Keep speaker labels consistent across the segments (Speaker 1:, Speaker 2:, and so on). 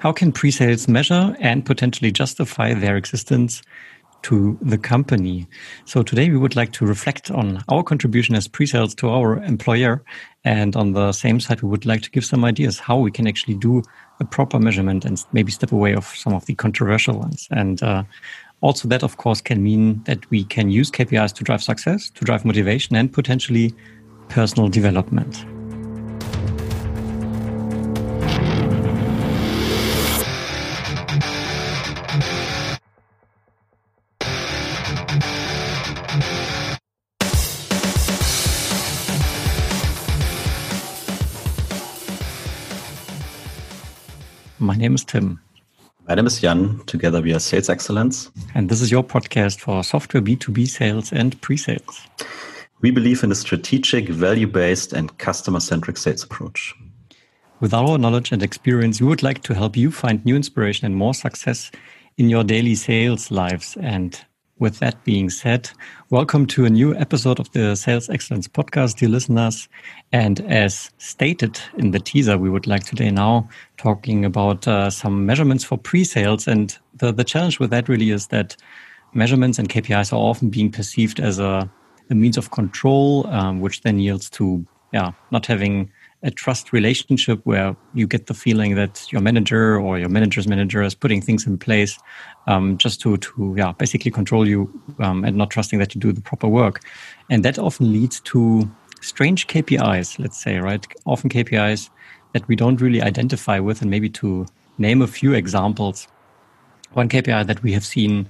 Speaker 1: How can pre-sales measure and potentially justify their existence to the company? So today we would like to reflect on our contribution as pre-sales to our employer. And on the same side, we would like to give some ideas how we can actually do a proper measurement and maybe step away of some of the controversial ones. And uh, also that, of course, can mean that we can use KPIs to drive success, to drive motivation and potentially personal development. Name is Tim.
Speaker 2: My name is Jan. Together we are Sales Excellence.
Speaker 1: And this is your podcast for software B2B sales and pre sales.
Speaker 2: We believe in a strategic, value based, and customer centric sales approach.
Speaker 1: With our knowledge and experience, we would like to help you find new inspiration and more success in your daily sales lives. And with that being said, welcome to a new episode of the Sales Excellence Podcast, dear listeners. And as stated in the teaser, we would like today now talking about uh, some measurements for pre-sales. And the, the challenge with that really is that measurements and KPIs are often being perceived as a, a means of control, um, which then yields to yeah, not having a trust relationship where you get the feeling that your manager or your manager's manager is putting things in place um, just to to yeah basically control you um, and not trusting that you do the proper work, and that often leads to strange KPIs. Let's say right, often KPIs that we don't really identify with, and maybe to name a few examples. One KPI that we have seen,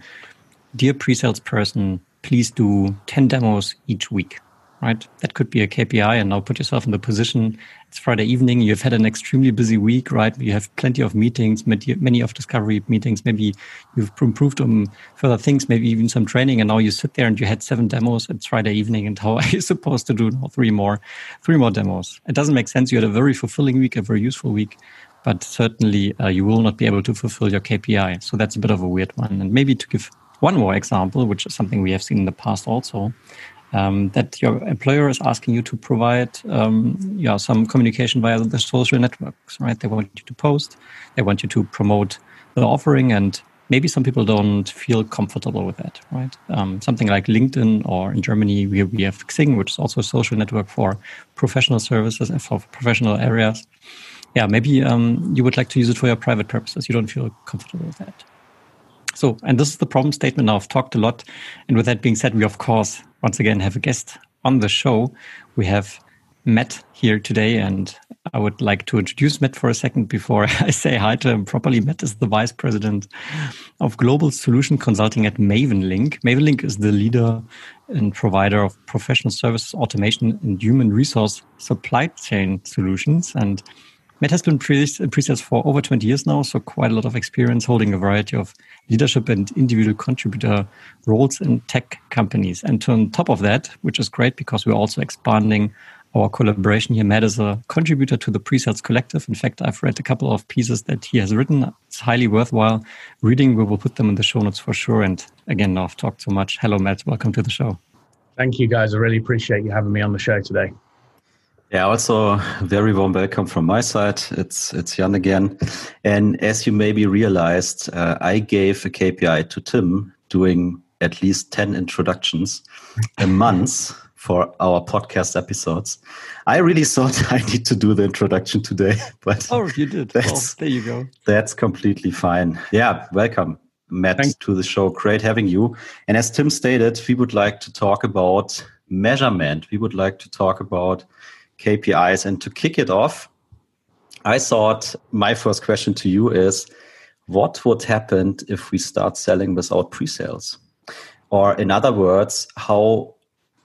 Speaker 1: dear pre-sales person, please do 10 demos each week right? That could be a KPI. And now put yourself in the position. It's Friday evening. You've had an extremely busy week, right? You have plenty of meetings, many of discovery meetings. Maybe you've improved on further things, maybe even some training. And now you sit there and you had seven demos. It's Friday evening. And how are you supposed to do now three more, three more demos? It doesn't make sense. You had a very fulfilling week, a very useful week. But certainly, uh, you will not be able to fulfill your KPI. So that's a bit of a weird one. And maybe to give one more example, which is something we have seen in the past also, um, that your employer is asking you to provide um, some communication via the social networks, right? They want you to post, they want you to promote the offering, and maybe some people don't feel comfortable with that, right? Um, something like LinkedIn, or in Germany, we, we have Xing, which is also a social network for professional services and for professional areas. Yeah, maybe um, you would like to use it for your private purposes. You don't feel comfortable with that. So, and this is the problem statement. Now, I've talked a lot. And with that being said, we, of course, once again have a guest on the show. We have Matt here today, and I would like to introduce Matt for a second before I say hi to him properly. Matt is the Vice President of Global Solution Consulting at Mavenlink. Mavenlink is the leader and provider of professional services, automation, and human resource supply chain solutions. And Matt has been pre-sales uh, for over 20 years now, so quite a lot of experience holding a variety of leadership and individual contributor roles in tech companies. And on top of that, which is great because we're also expanding our collaboration here. Matt is a contributor to the Pre-Sales Collective. In fact, I've read a couple of pieces that he has written. It's highly worthwhile reading. We will put them in the show notes for sure. And again, I've talked so much. Hello, Matt. Welcome to the show.
Speaker 3: Thank you, guys. I really appreciate you having me on the show today.
Speaker 2: Yeah, also very warm welcome from my side. It's it's Jan again, and as you maybe realized, uh, I gave a KPI to Tim doing at least ten introductions a month for our podcast episodes. I really thought I need to do the introduction today, but
Speaker 1: oh, you did. Well, there you go.
Speaker 2: That's completely fine. Yeah, welcome, Matt, Thanks. to the show. Great having you. And as Tim stated, we would like to talk about measurement. We would like to talk about KPIs. And to kick it off, I thought my first question to you is what would happen if we start selling without pre sales? Or, in other words, how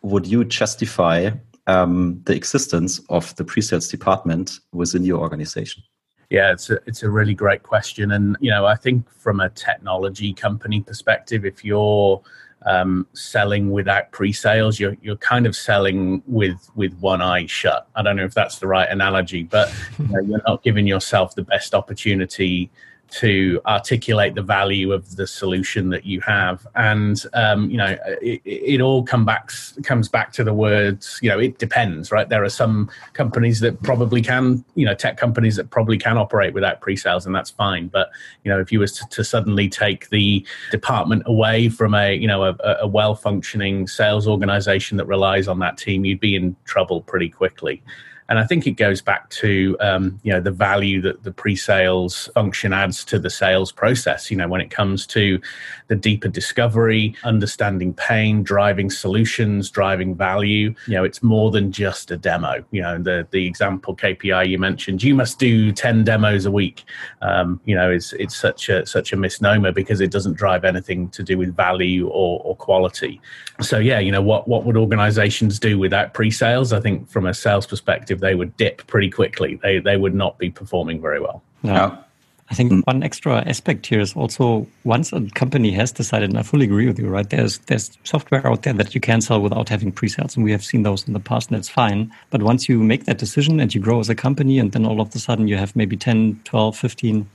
Speaker 2: would you justify um, the existence of the pre sales department within your organization?
Speaker 3: Yeah, it's a, it's a really great question. And, you know, I think from a technology company perspective, if you're um, selling without pre-sales. You're you're kind of selling with with one eye shut. I don't know if that's the right analogy, but you know, you're not giving yourself the best opportunity to articulate the value of the solution that you have. And um, you know it, it, all come back comes back to the words you know it depends right? There are some companies that probably can you know tech companies that probably can operate without pre-sales and that's fine. But you know if you was to, to suddenly take the department away from a you know a, a well functioning sales organization that relies on that team you'd be in trouble pretty quickly and I think it goes back to um, you know the value that the pre-sales function adds to the sales process. You know, when it comes to the deeper discovery, understanding pain, driving solutions, driving value. You know, it's more than just a demo. You know, the the example KPI you mentioned, you must do ten demos a week. Um, you know, it's it's such a such a misnomer because it doesn't drive anything to do with value or, or quality. So yeah, you know what what would organizations do without pre-sales? I think from a sales perspective, they would dip pretty quickly. They they would not be performing very well.
Speaker 1: Yeah. I think mm. one extra aspect here is also once a company has decided, and I fully agree with you, right? There's there's software out there that you can sell without having pre-sales, and we have seen those in the past, and it's fine. But once you make that decision and you grow as a company, and then all of a sudden you have maybe 10, 12, 15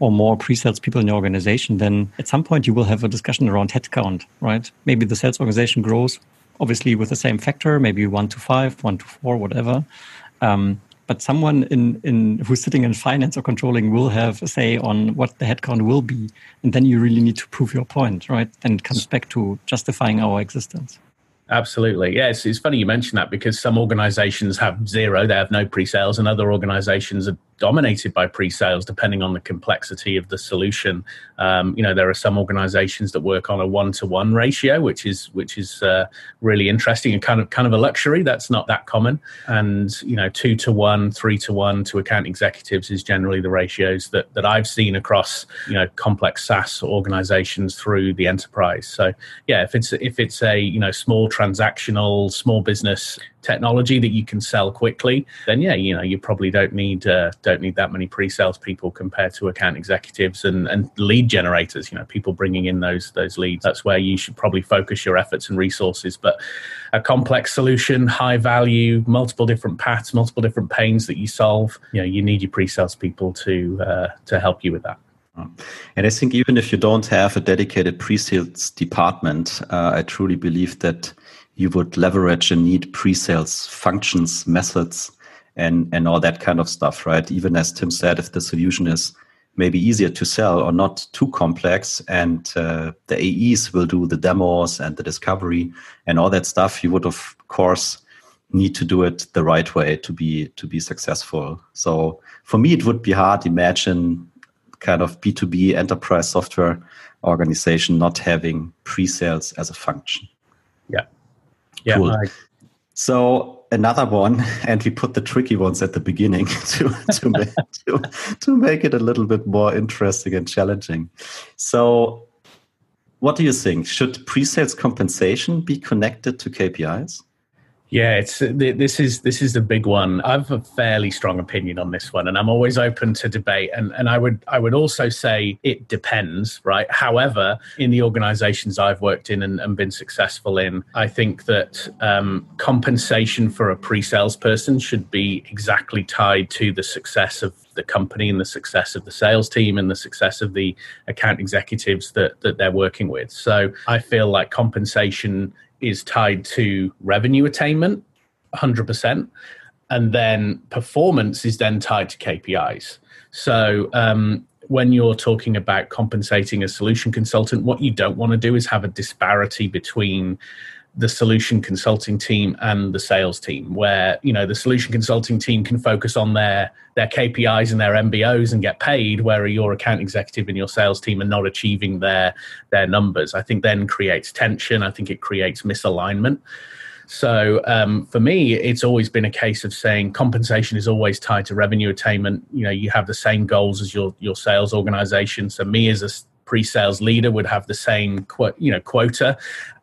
Speaker 1: or more pre-sales people in your organization, then at some point you will have a discussion around headcount, right? Maybe the sales organization grows, obviously with the same factor, maybe one to five, one to four, whatever. Um, but someone in, in who's sitting in finance or controlling will have a say on what the headcount will be. And then you really need to prove your point, right? Then it comes back to justifying our existence.
Speaker 3: Absolutely. Yes, it's funny you mention that because some organizations have zero, they have no pre sales, and other organizations are dominated by pre-sales depending on the complexity of the solution. Um, you know there are some organizations that work on a one-to-one ratio which is which is uh, really interesting and kind of kind of a luxury. That's not that common. And you know two to one three to one to account executives is generally the ratios that that i've seen across you know complex saas organizations through the enterprise. So yeah if it's if it's a you know small transactional small business technology that you can sell quickly, then yeah, you know, you probably don't need uh, don't need that many pre-sales people compared to account executives and, and lead generators. You know, people bringing in those those leads. That's where you should probably focus your efforts and resources. But a complex solution, high value, multiple different paths, multiple different pains that you solve. You know, you need your pre-sales people to uh, to help you with that.
Speaker 2: And I think even if you don't have a dedicated pre-sales department, uh, I truly believe that you would leverage and need pre-sales functions, methods, and and all that kind of stuff, right? Even as Tim said, if the solution is maybe easier to sell or not too complex, and uh, the AEs will do the demos and the discovery and all that stuff, you would of course need to do it the right way to be to be successful. So for me, it would be hard imagine kind of B two B enterprise software organization not having pre-sales as a function.
Speaker 3: Yeah.
Speaker 2: Cool. So another one, and we put the tricky ones at the beginning to to make, to, to make it a little bit more interesting and challenging. So, what do you think? Should pre-sales compensation be connected to KPIs?
Speaker 3: Yeah, it's this is this is the big one. I have a fairly strong opinion on this one, and I'm always open to debate. And and I would I would also say it depends, right? However, in the organisations I've worked in and, and, been successful in, I think that um, compensation for a pre-sales person should be exactly tied to the success of the company and the success of the sales team and the success of the account executives that that they're working with. So I feel like compensation is tied to revenue attainment 100% and then performance is then tied to KPIs. So um, when you're talking about compensating a solution consultant, what you don't want to do is have a disparity between the solution consulting team and the sales team where you know the solution consulting team can focus on their their KPIs and their MBOs and get paid where your account executive and your sales team are not achieving their their numbers i think then creates tension i think it creates misalignment so um, for me, it's always been a case of saying compensation is always tied to revenue attainment. You know, you have the same goals as your your sales organization. So me as a pre-sales leader would have the same you know quota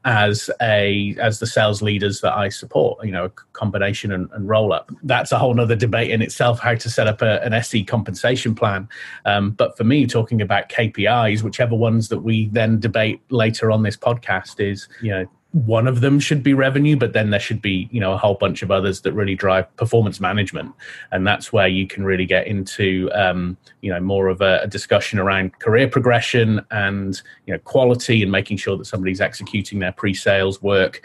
Speaker 3: as a as the sales leaders that I support. You know, a combination and, and roll up. That's a whole other debate in itself. How to set up a, an SE compensation plan. Um, but for me, talking about KPIs, whichever ones that we then debate later on this podcast is you know one of them should be revenue, but then there should be, you know, a whole bunch of others that really drive performance management. And that's where you can really get into, um, you know, more of a, a, discussion around career progression and, you know, quality and making sure that somebody's executing their pre-sales work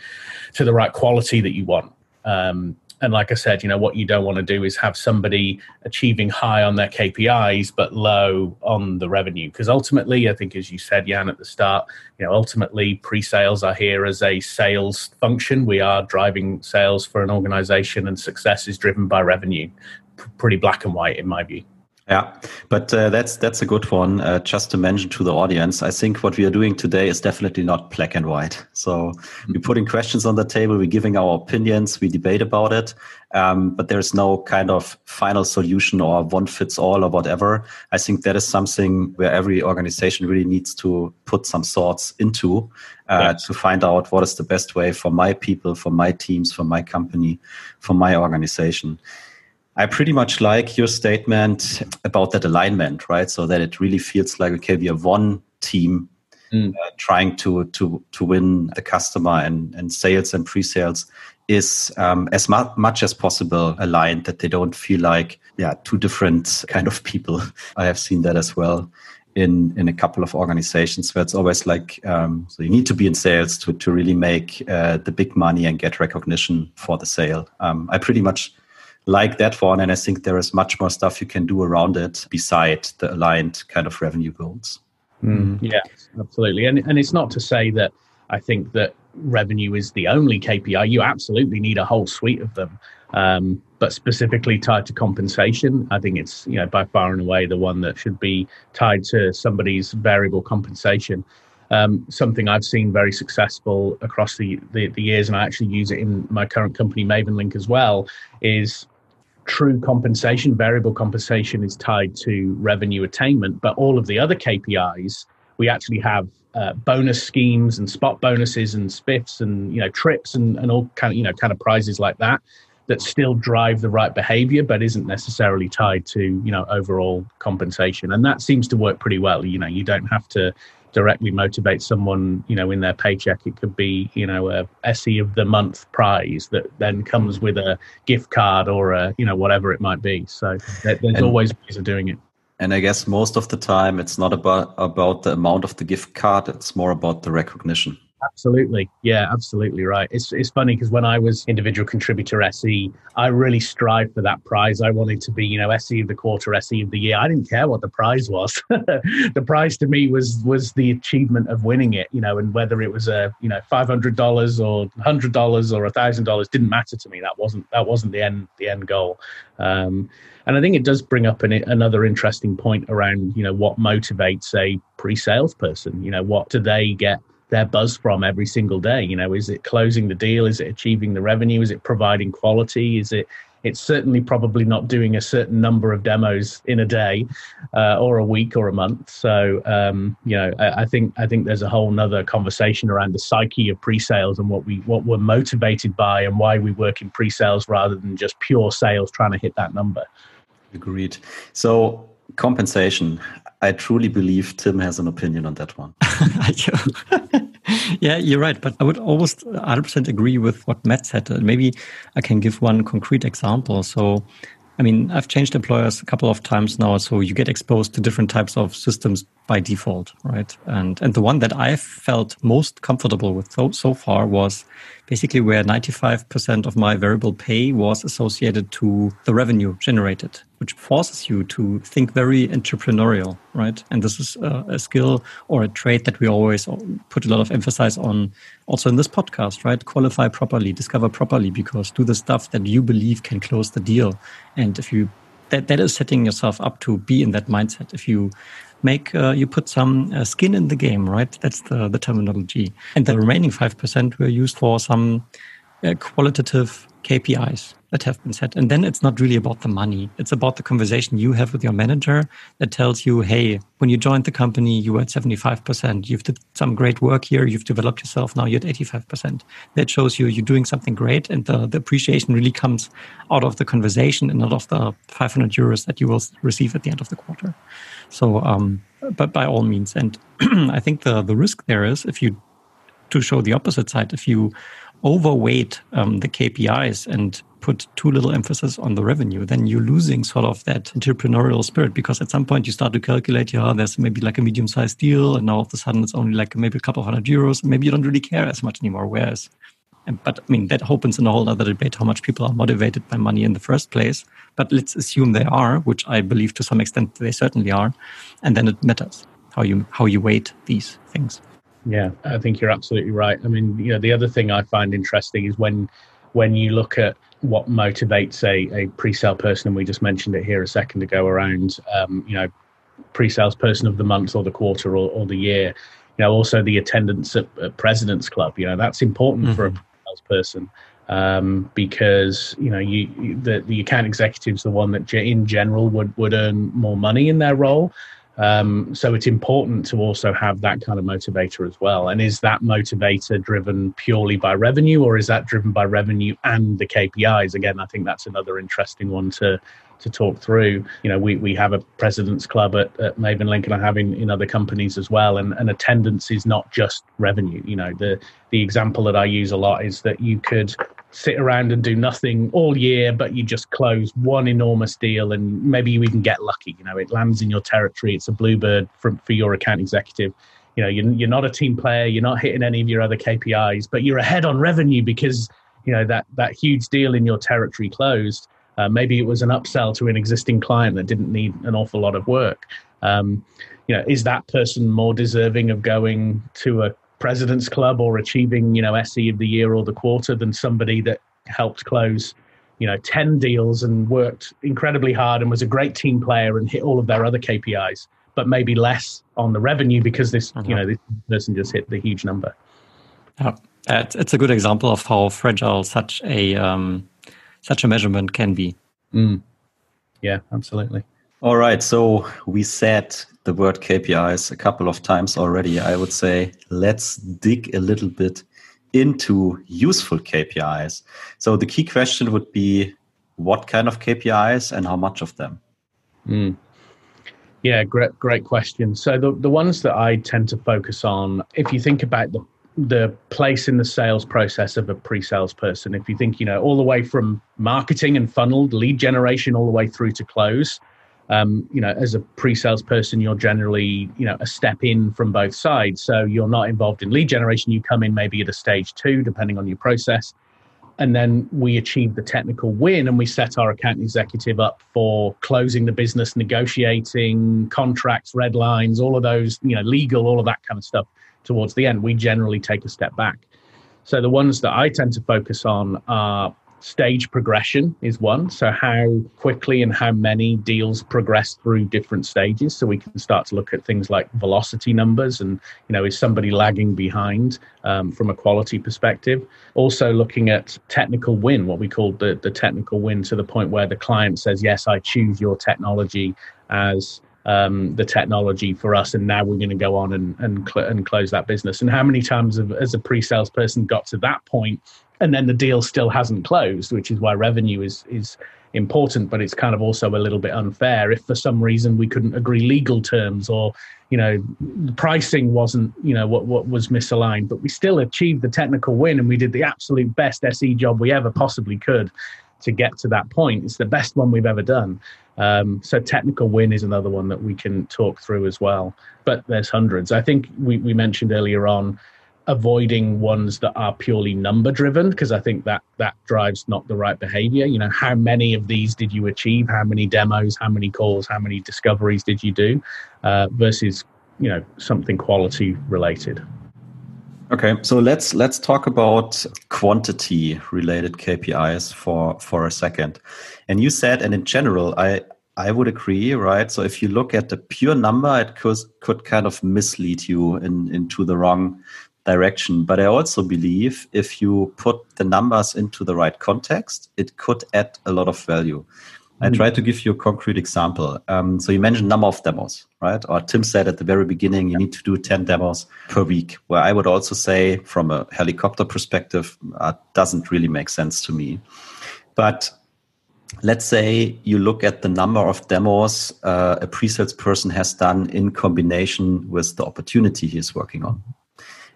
Speaker 3: to the right quality that you want. Um, and like I said, you know, what you don't want to do is have somebody achieving high on their KPIs but low on the revenue. Because ultimately, I think, as you said, Jan, at the start, you know, ultimately pre-sales are here as a sales function. We are driving sales for an organization, and success is driven by revenue. P- pretty black and white, in my view.
Speaker 2: Yeah, but uh, that's that's a good one. Uh, just to mention to the audience, I think what we are doing today is definitely not black and white. So mm-hmm. we're putting questions on the table, we're giving our opinions, we debate about it, um, but there's no kind of final solution or one fits all or whatever. I think that is something where every organization really needs to put some thoughts into uh, to find out what is the best way for my people, for my teams, for my company, for my organization. I pretty much like your statement about that alignment, right? So that it really feels like okay, we are one team mm. uh, trying to to to win the customer, and and sales and pre-sales is um, as mu- much as possible aligned. That they don't feel like yeah two different kind of people. I have seen that as well in in a couple of organizations where it's always like um, so you need to be in sales to to really make uh, the big money and get recognition for the sale. Um, I pretty much like that one. And I think there is much more stuff you can do around it beside the aligned kind of revenue goals.
Speaker 3: Mm. Yeah, absolutely. And, and it's not to say that I think that revenue is the only KPI. You absolutely need a whole suite of them. Um, but specifically tied to compensation, I think it's you know by far and away the one that should be tied to somebody's variable compensation. Um, something I've seen very successful across the, the, the years, and I actually use it in my current company, Mavenlink, as well, is true compensation, variable compensation is tied to revenue attainment, but all of the other KPIs, we actually have uh, bonus schemes and spot bonuses and spiffs and you know trips and, and all kind of you know kind of prizes like that that still drive the right behavior but isn't necessarily tied to you know overall compensation. And that seems to work pretty well. You know you don't have to directly motivate someone, you know, in their paycheck. It could be, you know, a SE of the month prize that then comes with a gift card or a, you know, whatever it might be. So there's and, always ways of doing it.
Speaker 2: And I guess most of the time it's not about about the amount of the gift card, it's more about the recognition.
Speaker 3: Absolutely. Yeah, absolutely right. It's it's funny because when I was individual contributor SE, I really strived for that prize. I wanted to be, you know, SE of the quarter, SE of the year. I didn't care what the prize was. the prize to me was was the achievement of winning it, you know, and whether it was a, you know, five hundred dollars or hundred dollars or a thousand dollars didn't matter to me. That wasn't that wasn't the end the end goal. Um, and I think it does bring up an, another interesting point around, you know, what motivates a pre-sales person. You know, what do they get their buzz from every single day. You know, is it closing the deal? Is it achieving the revenue? Is it providing quality? Is it it's certainly probably not doing a certain number of demos in a day uh, or a week or a month so um, you know I, I, think i think there's a whole nother conversation around the psyche of pre-sales and what we what we're motivated by and why we work in pre-sales rather than just pure sales trying to hit that number
Speaker 2: agreed so compensation I truly believe Tim has an opinion on that one.
Speaker 1: yeah, you're right. But I would almost 100% agree with what Matt said. Uh, maybe I can give one concrete example. So, I mean, I've changed employers a couple of times now. So you get exposed to different types of systems by default, right? And, and the one that I felt most comfortable with so, so far was basically where 95% of my variable pay was associated to the revenue generated, which forces you to think very entrepreneurial, right? And this is a, a, skill or a trait that we always put a lot of emphasis on also in this podcast, right? Qualify properly, discover properly, because do the stuff that you believe can close the deal. And if you that, that is setting yourself up to be in that mindset. If you make uh, you put some uh, skin in the game, right? That's the the terminology. And the remaining five percent were used for some uh, qualitative KPIs that have been set. And then it's not really about the money. It's about the conversation you have with your manager that tells you, hey, when you joined the company, you were at 75%. You've did some great work here. You've developed yourself. Now you're at 85%. That shows you you're doing something great. And the, the appreciation really comes out of the conversation and not of the 500 euros that you will receive at the end of the quarter. So, um, but by all means, and I think the the risk there is if you to show the opposite side, if you overweight um, the KPIs and put too little emphasis on the revenue, then you're losing sort of that entrepreneurial spirit because at some point you start to calculate, yeah, there's maybe like a medium sized deal, and now all of a sudden it's only like maybe a couple of hundred euros, and maybe you don't really care as much anymore. Whereas, but I mean, that opens in a whole other debate how much people are motivated by money in the first place. But let's assume they are, which I believe to some extent they certainly are, and then it matters how you how you weight these things.
Speaker 3: Yeah, I think you're absolutely right. I mean, you know, the other thing I find interesting is when when you look at what motivates a, a pre-sale person, and we just mentioned it here a second ago around, um, you know, pre-sales person of the month or the quarter or, or the year. You know, also the attendance at, at President's Club. You know, that's important mm-hmm. for a pre-sales person um, because you know you, the the account executive's the one that in general would would earn more money in their role. Um, so it's important to also have that kind of motivator as well. And is that motivator driven purely by revenue, or is that driven by revenue and the KPIs? Again, I think that's another interesting one to to talk through. You know, we, we have a president's club at, at Mavenlink and I have in, in other companies as well. And, and attendance is not just revenue. You know, the the example that I use a lot is that you could sit around and do nothing all year, but you just close one enormous deal and maybe you even get lucky. You know, it lands in your territory. It's a bluebird for, for your account executive. You know, you're, you're not a team player. You're not hitting any of your other KPIs, but you're ahead on revenue because, you know, that, that huge deal in your territory closed. Uh, maybe it was an upsell to an existing client that didn't need an awful lot of work. Um, you know, is that person more deserving of going to a president's club or achieving you know SE of the year or the quarter than somebody that helped close you know 10 deals and worked incredibly hard and was a great team player and hit all of their other KPIs but maybe less on the revenue because this you know uh-huh. this person just hit the huge number.
Speaker 1: Yeah. It's a good example of how fragile such a um, such a measurement can be.
Speaker 3: Mm. yeah absolutely.
Speaker 2: All right. So we said the word KPIs a couple of times already. I would say let's dig a little bit into useful KPIs. So the key question would be what kind of KPIs and how much of them?
Speaker 3: Mm. Yeah, great, great question. So the, the ones that I tend to focus on, if you think about the the place in the sales process of a pre-sales person, if you think, you know, all the way from marketing and funneled lead generation all the way through to close, um, you know, as a pre-sales person, you're generally, you know, a step in from both sides. So you're not involved in lead generation. You come in maybe at a stage two, depending on your process. And then we achieve the technical win and we set our account executive up for closing the business, negotiating contracts, red lines, all of those, you know, legal, all of that kind of stuff towards the end. We generally take a step back. So the ones that I tend to focus on are stage progression is one. So, how quickly and how many deals progress through different stages. So, we can start to look at things like velocity numbers and, you know, is somebody lagging behind um, from a quality perspective? Also, looking at technical win, what we call the, the technical win to the point where the client says, Yes, I choose your technology as um, the technology for us, and now we're going to go on and and, cl- and close that business. And how many times have, as a pre-sales person got to that point and then the deal still hasn't closed, which is why revenue is is important, but it's kind of also a little bit unfair if for some reason we couldn't agree legal terms or you know the pricing wasn't you know what what was misaligned, but we still achieved the technical win and we did the absolute best SE job we ever possibly could to get to that point. It's the best one we've ever done. Um, so technical win is another one that we can talk through as well. But there's hundreds. I think we, we mentioned earlier on avoiding ones that are purely number driven because I think that that drives not the right behavior. You know, how many of these did you achieve? How many demos? How many calls? How many discoveries did you do? Uh, versus you know something quality related.
Speaker 2: Okay, so let's let's talk about quantity related KPIs for for a second. And you said, and in general, I I would agree, right? So if you look at the pure number, it could could kind of mislead you in, into the wrong direction. But I also believe if you put the numbers into the right context, it could add a lot of value. I hmm. try to give you a concrete example. Um, so you mentioned number of demos, right? Or Tim said at the very beginning, you need to do 10 demos per week, where I would also say from a helicopter perspective, uh, doesn't really make sense to me. But let's say you look at the number of demos uh, a pre-sales person has done in combination with the opportunity he is working on.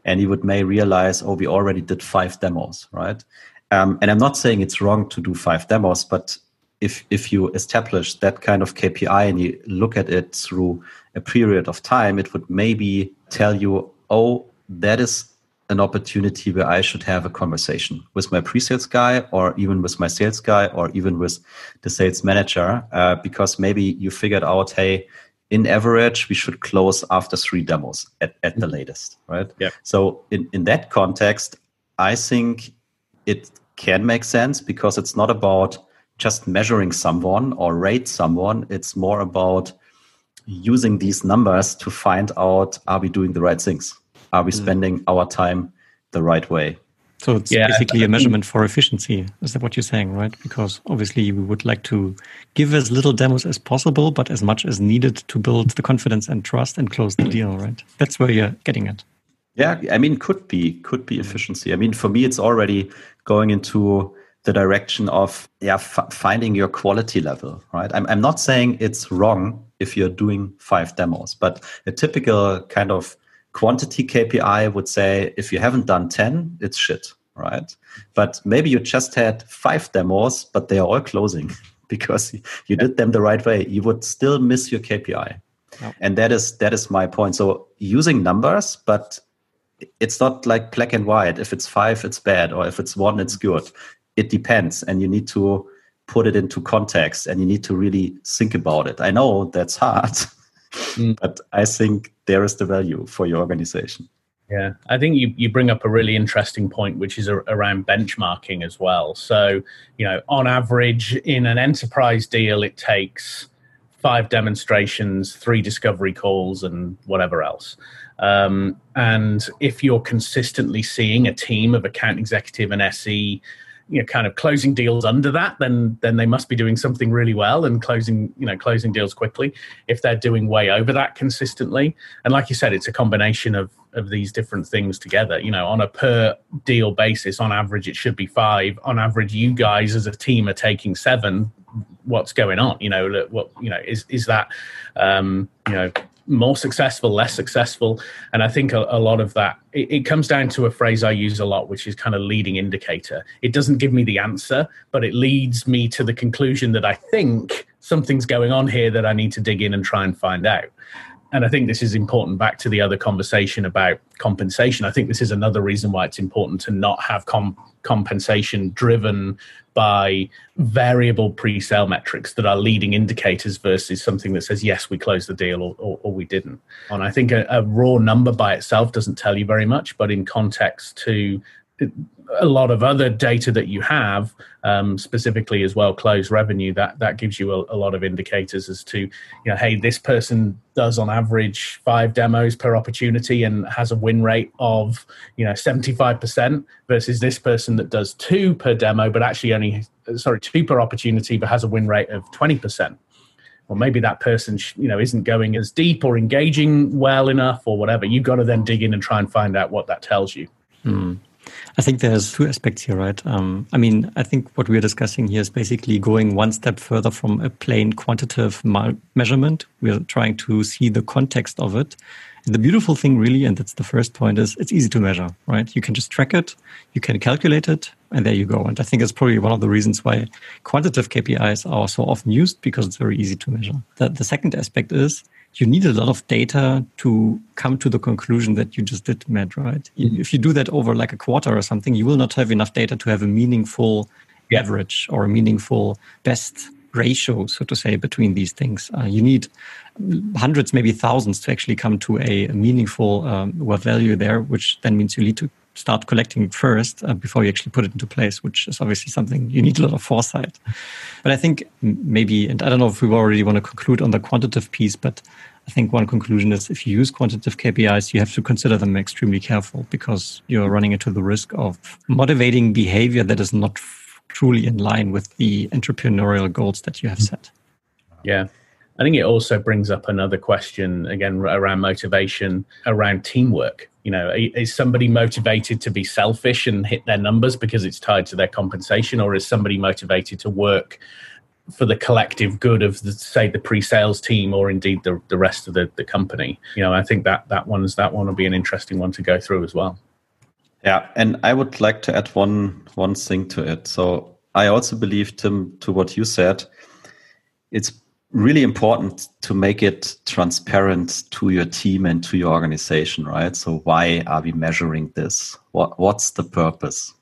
Speaker 2: And you would may realize, oh, we already did five demos, right? Um, and I'm not saying it's wrong to do five demos, but if if you establish that kind of KPI and you look at it through a period of time, it would maybe tell you, oh, that is an opportunity where I should have a conversation with my pre-sales guy or even with my sales guy or even with the sales manager uh, because maybe you figured out, hey, in average, we should close after three demos at, at the mm-hmm. latest, right?
Speaker 3: Yeah.
Speaker 2: So in, in that context, I think it can make sense because it's not about just measuring someone or rate someone. It's more about using these numbers to find out are we doing the right things? Are we mm. spending mm. our time the right way?
Speaker 1: So it's yeah, basically a measurement for efficiency. Is that what you're saying, right? Because obviously we would like to give as little demos as possible, but as much as needed to build the confidence and trust and close the deal, right? That's where you're getting at.
Speaker 2: Yeah, I mean, could be, could be efficiency. I mean, for me, it's already going into the direction of yeah finding your quality level right I'm, I'm not saying it's wrong if you're doing five demos but a typical kind of quantity kpi would say if you haven't done 10 it's shit right? But maybe you just had five demos but they are all closing because you did them the right way. You would still miss your kpi and that is that is my point. So using numbers but it's not like black and white. If it's five it's bad or if it's one it's good. It depends and you need to put it into context and you need to really think about it. I know that's hard mm. but i think there is the value for your organization.
Speaker 3: Yeah i think you, you bring up a really interesting point which is a, around benchmarking as well. So you know on average in an enterprise deal it takes five demonstrations three discovery calls and whatever else. Um, and if you're consistently seeing a team of account executive and se you know kind of closing deals under that then then they must be doing something really well and closing you know closing deals quickly if they're doing way over that consistently. And like you said it's a combination of of these different things together. You know on a per deal basis on average it should be 5 on average you guys as a team are taking 7 what's going on? You know what you know is is that um you know more successful, less successful. And I think a, a lot of that, it, it, comes down to a phrase I use a lot, which is kind of leading indicator. It doesn't give me the answer, but it leads me to the conclusion that I think something's going on here that I need to dig in and try and find out. And I think this is important back to the other conversation about compensation. I think this is another reason why it's important to not have com- compensation driven by variable pre-sale metrics that are leading indicators versus something that says yes we closed the deal or, or, or we didn't. And i think a, a, raw number by itself doesn't tell you very much but in context to a lot of other data that you have, um, specifically as well, closed revenue, that that gives you a, a, lot of indicators as to, you know, hey, this person does on average five demos per opportunity and has a win rate of, you know, seventy five percent versus this person that does two per demo, but actually only sorry two per opportunity, but has a win rate of twenty percent. Or maybe that person, you know, isn't going as deep or engaging well enough, or whatever. You've got to then dig in and try and find out what that tells you.
Speaker 1: Hmm. I think there's two aspects here, right? Um, I mean, I think what we're discussing here is basically going one step further from a plain quantitative measurement. We're trying to see the context of it. And the beautiful thing, really, and that's the first point, is it's easy to measure, right? You can just track it, you can calculate it, and there you go. And I think it's probably one of the reasons why quantitative KPIs are so often used because it's very easy to measure. The, the second aspect is you need a lot of data to come to the conclusion that you just did, Matt, right? Mm-hmm. If you do that over like a quarter or something, you will not have enough data to have a meaningful yeah. average or a meaningful best ratio, so to say, between these things. Uh, you need hundreds, maybe thousands to actually come to a meaningful um, value there, which then means you need to start collecting first uh, before you actually put it into place, which is obviously something you need a lot of foresight. But I think maybe, and I don't know if we already want to conclude on the quantitative piece, but I think one conclusion is if you use quantitative KPIs, you have to consider them extremely careful because you're running into the risk of motivating behavior that is not truly in line with the entrepreneurial goals that you have set.
Speaker 3: Yeah. I think it also brings up another question again around motivation, around teamwork. You know, is somebody motivated to be selfish and hit their numbers because it's tied to their compensation, or is somebody motivated to work for the collective good of the, say the pre-sales team or indeed the, the rest of the, the company? You know i think that that one's that one will be an interesting one to go through as well.
Speaker 2: Yeah and i would like to add one one thing to it. So i also believe tim to what you said. It's really important to make it transparent to your team and to your organization right so why are we measuring this what what's the purpose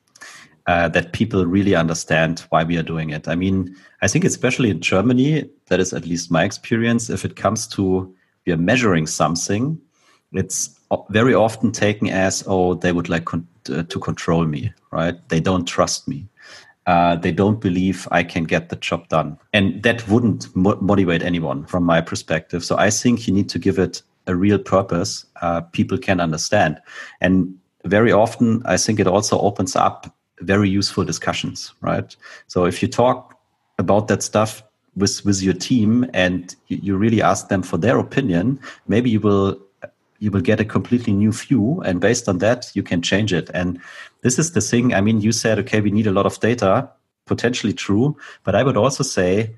Speaker 2: uh, that people really understand why we are doing it. I mean, I think especially in Germany, that is at least my experience. If it comes to we are measuring something, it's very often taken as oh they would like con- uh, to control me, right? They don't trust me. Uh, they don't believe I can get the job done, and that wouldn't mo- motivate anyone from my perspective. So I think you need to give it a real purpose uh, people can understand, and very often I think it also opens up very useful discussions, right? So if you talk about that stuff with with your team and you, you really ask them for their opinion, maybe you will you will get a completely new view and based on that you can change it and this is the thing i mean you said okay we need a lot of data potentially true but i would also say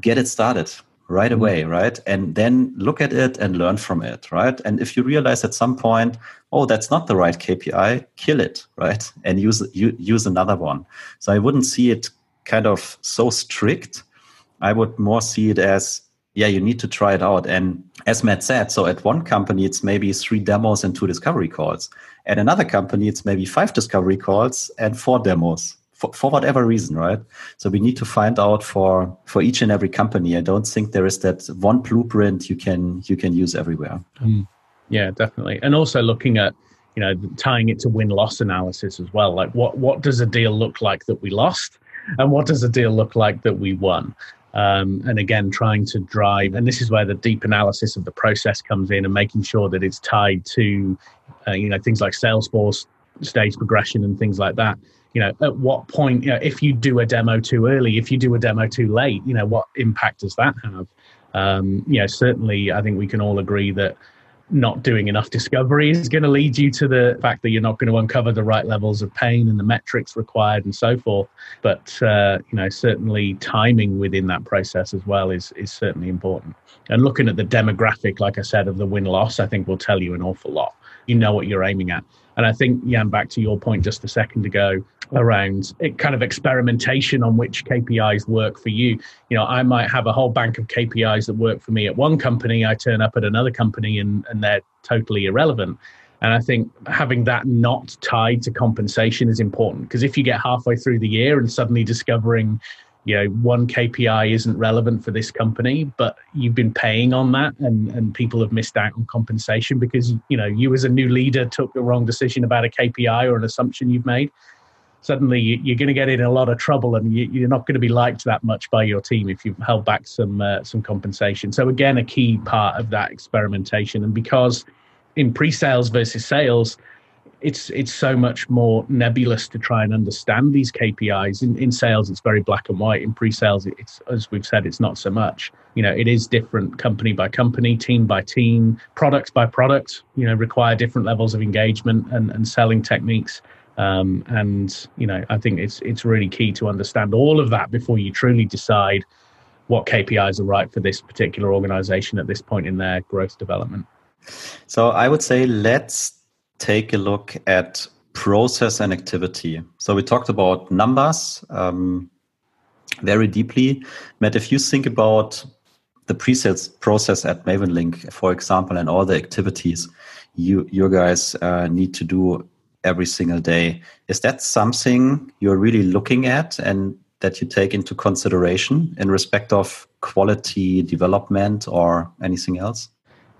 Speaker 2: get it started right mm-hmm. away, right? And then look at it and learn from it, right? And if you realize at some point, oh, that's not the right KPI, kill it, right? And use use another one. So I wouldn't see it kind of so strict. I would more see it as yeah, you need to try it out. And as Matt said, so at one company, it's maybe three demos and two discovery calls. At another company, it's maybe five discovery calls and four demos for, for whatever reason, right? So we need to find out for for each and every company. I don't think there is that one blueprint you can you can use everywhere. Mm.
Speaker 3: Yeah, definitely. And also looking at you know tying it to win loss analysis as well. Like what what does a deal look like that we lost, and what does a deal look like that we won? Um, and again, trying to drive, and this is where the deep analysis of the process comes in, and making sure that it's tied to, uh, you know, things like Salesforce stage progression and things like that. You know at what point you know if you do a demo too early if you do a demo too late you know what impact does that have? Um, you know certainly i think we can all agree that not doing enough discovery is going to lead you to the fact that you're not going to uncover the right levels of pain and the metrics required and so forth. But uh, you know certainly timing within that process as well is is certainly important. And looking at the demographic like i said of the win loss i think will tell you an awful lot. You know what you're aiming at and I think, Jan, back to your point just a second ago around it kind of experimentation on which KPIs work for you. You know, I might have a whole bank of KPIs that work for me at one company. I turn up at another company and, and they're totally irrelevant. And I think having that not tied to compensation is important because if you get halfway through the year and suddenly discovering you know one kpi isn't relevant for this company but you've been paying on that and and people have missed out on compensation because you know you as a new leader took the wrong decision about a kpi or an assumption you've made. Suddenly you're going to get in a lot of trouble and you're not going to be liked that much by your team if you've held back some uh, some compensation. So again a key part of that experimentation. And because in pre-sales versus sales it's it's so much more nebulous to try and understand these KPIs. In, in sales, it's very black and white. In pre-sales, it's as we've said, it's not so much. You know, it is different company by company, team by team, product by product. You know, require different levels of engagement and, and selling techniques. Um, and you know, I think it's it's really key to understand all of that before you truly decide what KPIs are right for this particular organization at this point in their growth development.
Speaker 2: So I would say let's take a look at process and activity. So we talked about numbers um, very deeply. Matt, if you think about the process at MavenLink, for example, and all the activities you you guys uh, need to do every single day, is that something you're really looking at and that you take into consideration in respect of quality development or anything else?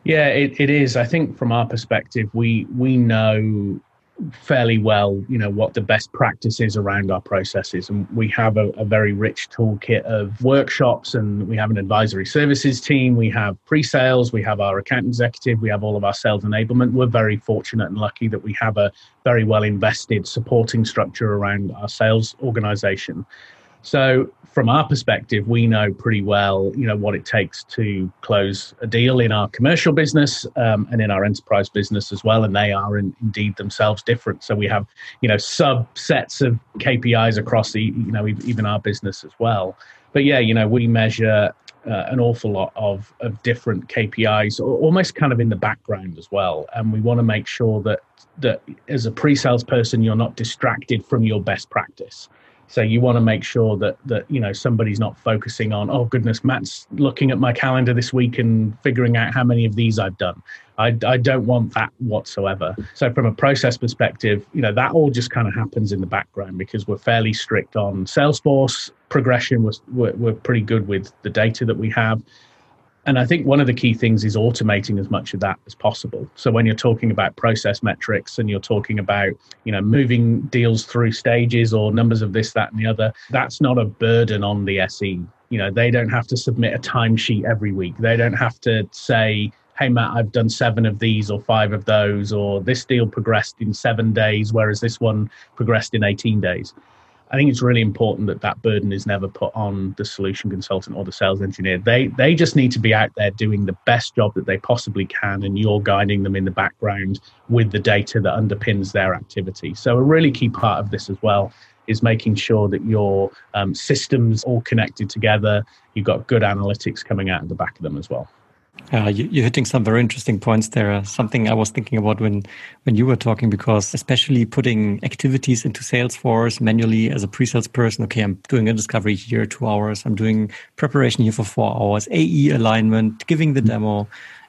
Speaker 3: Yeah, it, it is. I think from our perspective, we we know fairly well, you know, what the best practice is around our processes. And we have a, a, very rich toolkit of workshops and we have an advisory services team, we have pre-sales, we have our account executive, we have all of our sales enablement. We're very fortunate and lucky that we have a very well invested supporting structure around our sales organization. So from our perspective, we know pretty well, you know, what it takes to close a deal in our commercial business um, and in our enterprise business as well, and they are in, indeed themselves different. So we have, you know, subsets of KPIs across the, you know, even our business as well. but yeah, you know, we measure uh, an awful lot of, of different KPIs, almost kind of in the background as well. And we want to make sure that that as a pre-sales person, you're not distracted from your best practice. So you want to make sure that that you know somebody's not focusing on oh goodness Matt's looking at my calendar this week and figuring out how many of these I've done. I, I don't want that whatsoever. So from a process perspective, you know that all just kind of happens in the background because we're fairly strict on Salesforce progression. We're, we're, we're pretty good with the data that we have and I think one of the key things is automating as much of that as possible. So when you're talking about process metrics and you're talking about, you know, moving deals through stages or numbers of this, that, and the other, that's not a burden on the SE. You know, they don't have to submit a timesheet every week. They don't have to say, hey matt i've done seven of these or five of those or this deal progressed in seven days whereas this one progressed in 18 days I think it's really important that that burden is never put on the solution consultant or the sales engineer. They they just need to be out there doing the best job that they possibly can, and you're guiding them in the background with the data that underpins their activity. So a really key part of this as well is making sure that your um, systems all connected together. You've got good analytics coming out of the back of them as well.
Speaker 1: Uh, you, are hitting some very interesting points there. Uh, something I was thinking about when when you were talking, because especially putting activities into Salesforce manually as a pre-sales person. Okay, I'm doing a discovery here, two hours. I'm doing preparation here for four hours. AE alignment, giving the demo.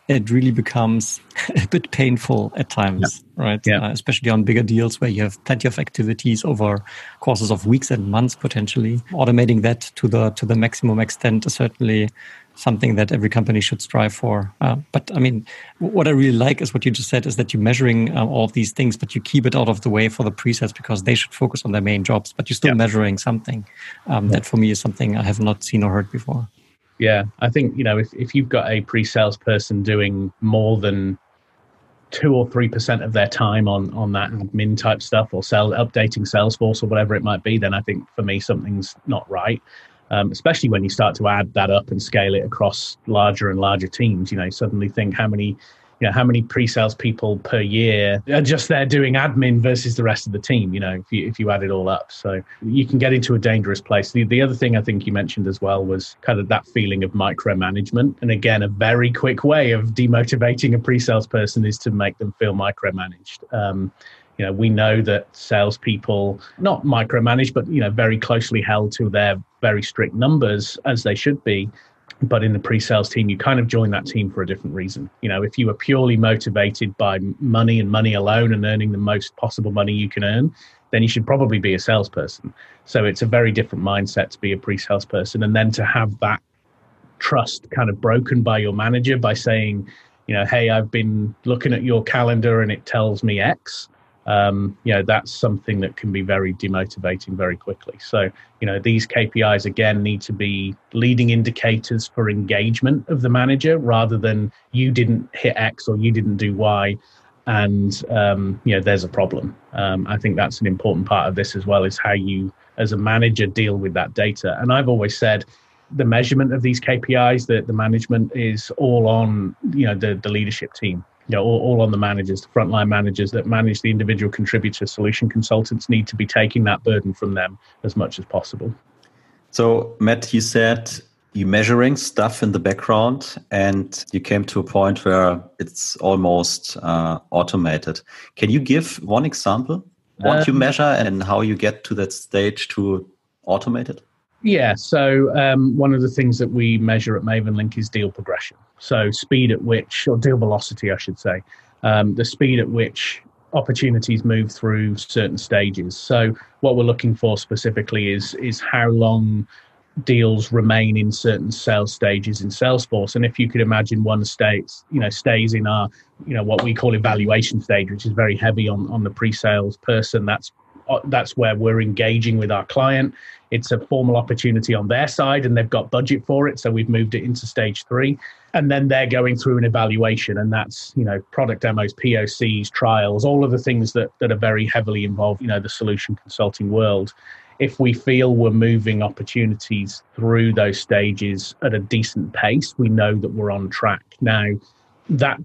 Speaker 1: It really becomes a bit painful at times, yeah. right? Yeah. Uh, especially on bigger deals where you have plenty of activities over courses of weeks and months potentially. Automating that to the to the maximum extent is certainly something that every company should strive for. Uh, but I mean, what I really like is what you just said is that you're measuring uh, all of these things, but you keep it out of the way for the pre-sales because they should focus on their main jobs. But you're still yeah. measuring something. Um, yeah. That for me is something I have not seen or heard before.
Speaker 3: Yeah, I think you know if if you've got a pre-sales person doing more than two or three percent of their time on on that admin type stuff or sell updating Salesforce or whatever it might be, then I think for me something's not right um, especially when you start to add that up and scale it across larger and larger teams. You know, suddenly think how many, you know, how many pre-sales people per year are just there doing admin versus the rest of the team. You know, if you if you add it all up, so you can get into a dangerous place. The the other thing I think you mentioned as well was kind of that feeling of micromanagement, and again, a very quick way of demotivating a pre-sales person is to make them feel micromanaged. Um, you know, we know that salespeople not micromanaged, but you know, very closely held to their very strict numbers as they should be. But in the pre-sales team, you kind of join that team for a different reason. You know, if you are purely motivated by money and money alone and earning the most possible money you can earn, then you should probably be a salesperson. So it's a very different mindset to be a pre-sales person, and then to have that trust kind of broken by your manager by saying, you know, hey, I've been looking at your calendar and it tells me X um, you know that's something that can be very demotivating very quickly. So you know these KPIs again need to be leading indicators for engagement of the manager rather than you didn't hit X or you didn't do Y, and um, you know there's a problem. Um, I think that's an important part of this as well is how you as a manager deal with that data. And I've always said the measurement of these KPIs, that the management is all on you know the the leadership team you know, all, all, on the managers, the frontline managers that manage the individual contributor solution consultants need to be taking that burden from them as much as possible.
Speaker 2: So, Matt, you said you're measuring stuff in the background and you came to a point where it's almost uh, automated. Can you give one example? What um, you measure and how you get to that stage to automate it?
Speaker 3: Yeah, so um, one of the things that we measure at Mavenlink is deal progression. So speed at which, or deal velocity, I should say, um, the speed at which opportunities move through certain stages. So what we're looking for specifically is is how long deals remain in certain sales stages in Salesforce. And if you could imagine one states, you know, stays in our, you know, what we call evaluation stage, which is very heavy on on the pre-sales person. That's Uh, that's where we're engaging with our client. It's a formal opportunity on their side, and they've got budget for it. So we've moved it into stage three, and then they're going through an evaluation, and that's you know product demos, POCs, trials, all of the things that that are very heavily involved. You know, the solution consulting world. If we feel we're moving opportunities through those stages at a decent pace, we know that we're on track. Now, that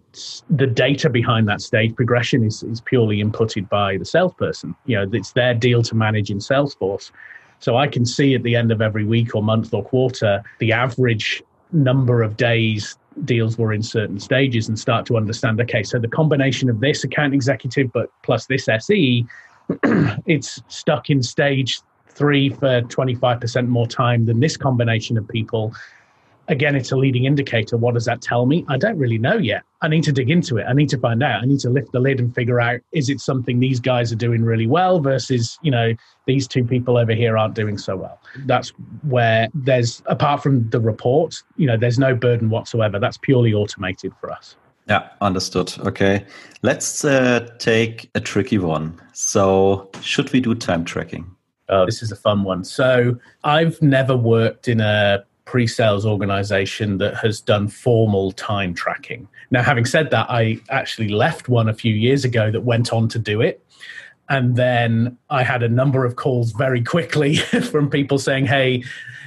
Speaker 3: the data behind that stage progression is, is purely inputted by the salesperson. You know, it's their deal to manage in Salesforce. So I can see at the end of every week or month or quarter the average number of days deals were in certain stages and start to understand okay so the combination of this account executive but plus this se it's stuck in stage three for 25% more time than this combination of people again, it's a leading indicator. What does that tell me? I don't really know yet. I need to dig into it. I need to find out. I need to lift the lid and figure out is it something these guys are doing really well versus, you know, these two people over here aren't doing so well. That's where there's, apart from the report, you know, there's no burden whatsoever. That's purely automated for us.
Speaker 2: Yeah, understood. Okay. Let's uh, take a tricky one. So, should we do time tracking?
Speaker 3: Oh, this is a fun one. So, I've never worked in a pre sales organization that has done formal time tracking. Now, having said that, I actually left one a few years ago that went on to do it. And then I had a number of calls very quickly from people saying, hey,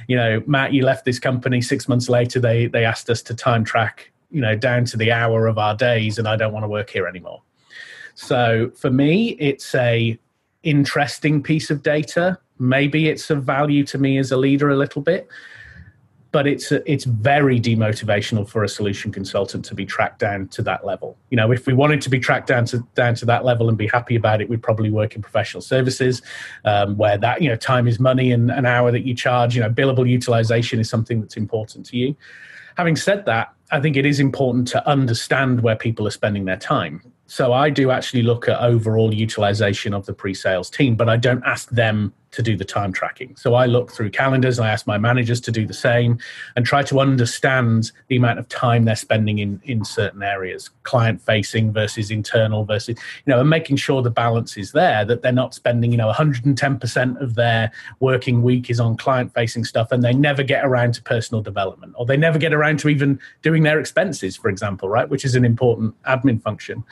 Speaker 3: you know, Matt, you left this company six months later. They, they asked us to time track, you know, down to the hour of our days, and I don't want to work here anymore. So for me, it's a interesting piece of data. Maybe it's of value to me as a leader a little bit, but it's it's very demotivational for a solution consultant to be tracked down to that level. You know, if we wanted to be tracked down to down to that level and be happy about it, we'd probably work in professional services, um, where that you know time is money and an hour that you charge. You know, billable utilization is something that's important to you. Having said that, I think it is important to understand where people are spending their time. So I do actually look at overall utilization of the pre-sales team, but I don't ask them to do the time tracking. So I look through calendars, I ask my managers to do the same and try to understand the amount of time they're spending in, in certain areas, client facing versus internal versus, you know, and making sure the balance is there, that they're not spending, you know, 110% of their working week is on client facing stuff and they never get around to personal development or they never get around to even doing their expenses, for example, right? Which is an important admin function.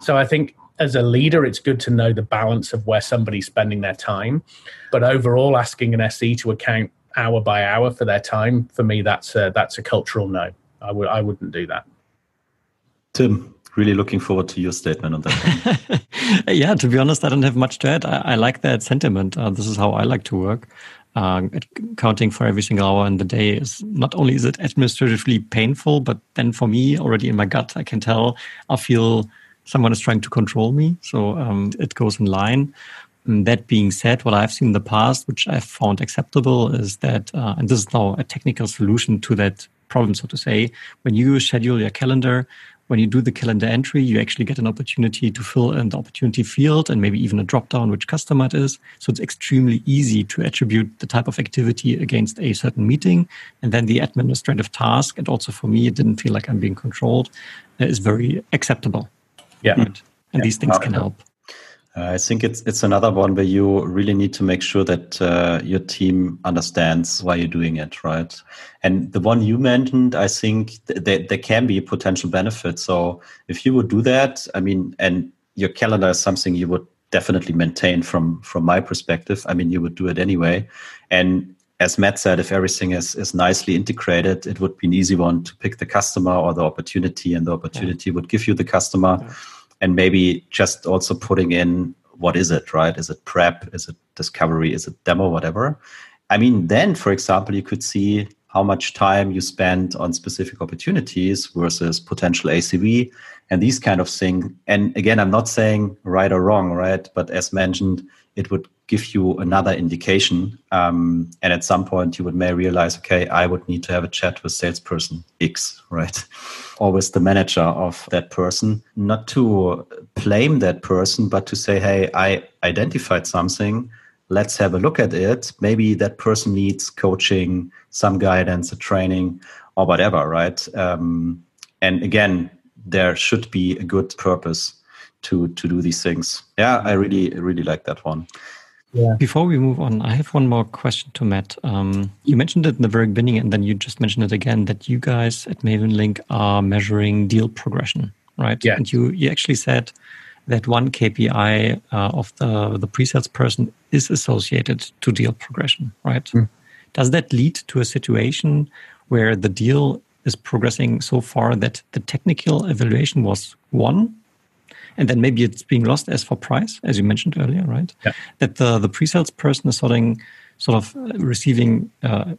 Speaker 3: So I think as a leader, it's good to know the balance of where somebody's spending their time. But overall, asking an SE to account hour by hour for their time, for me, that's a, that's a cultural no. I would I wouldn't do that.
Speaker 2: Tim, really looking forward to your statement on that.
Speaker 1: yeah, to be honest, I don't have much to add. I, I like that sentiment. Uh, this is how I like to work. Uh, accounting for every single hour in the day is not only is it administratively painful, but then for me, already in my gut, I can tell I feel someone is trying to control me. So um, it goes in line. And that being said, what I've seen in the past, which I've found acceptable, is that, uh, and this is now a technical solution to that problem, so to say, when you schedule your calendar, when you do the calendar entry, you actually get an opportunity to fill in the opportunity field and maybe even a drop down which customer it is. So it's extremely easy to attribute the type of activity against a certain meeting. And then the administrative task, and also for me, it didn't feel like I'm being controlled, uh, is very acceptable.
Speaker 3: Yeah. Right?
Speaker 1: And
Speaker 3: yeah.
Speaker 1: these things can help.
Speaker 2: Uh, I think it's it's another one where you really need to make sure that uh, your team understands why you're doing it, right? And the one you mentioned, I think th- th- there can be a potential benefit. So if you would do that, I mean, and your calendar is something you would definitely maintain from from my perspective. I mean, you would do it anyway. And as Matt said, if everything is is nicely integrated, it would be an easy one to pick the customer or the opportunity, and the opportunity yeah. would give you the customer. Yeah and maybe just also putting in what is it, right? Is it prep? Is it discovery? Is it demo? Whatever. I mean, then, for example, you could see how much time you spend on specific opportunities versus potential ACV and these kind of things. And again, I'm not saying right or wrong, right? But as mentioned, it would give you another indication. Um, and at some point, you would may realize, okay, I would need to have a chat with salesperson X, right? or with the manager of that person, not to blame that person, but to say, hey, I identified something. Let's have a look at it. Maybe that person needs coaching, some guidance, a training, or whatever, right? Um, and again, there should be a good purpose to to do these things. Yeah, I really really like that one.
Speaker 1: Yeah. Before we move on, I have one more question to Matt. Um, you mentioned it in the very beginning, and then you just mentioned it again that you guys at Mavenlink are measuring deal progression, right?
Speaker 3: Yeah.
Speaker 1: And you you actually said that one KPI uh, of the the pre-sales person is associated to deal progression, right? Mm. Does that lead to a situation where the deal is progressing so far that the technical evaluation was won and then maybe it's being lost as for price, as you mentioned earlier, right?
Speaker 3: Yeah.
Speaker 1: That the the pre-sales person is starting sort of receiving, uh,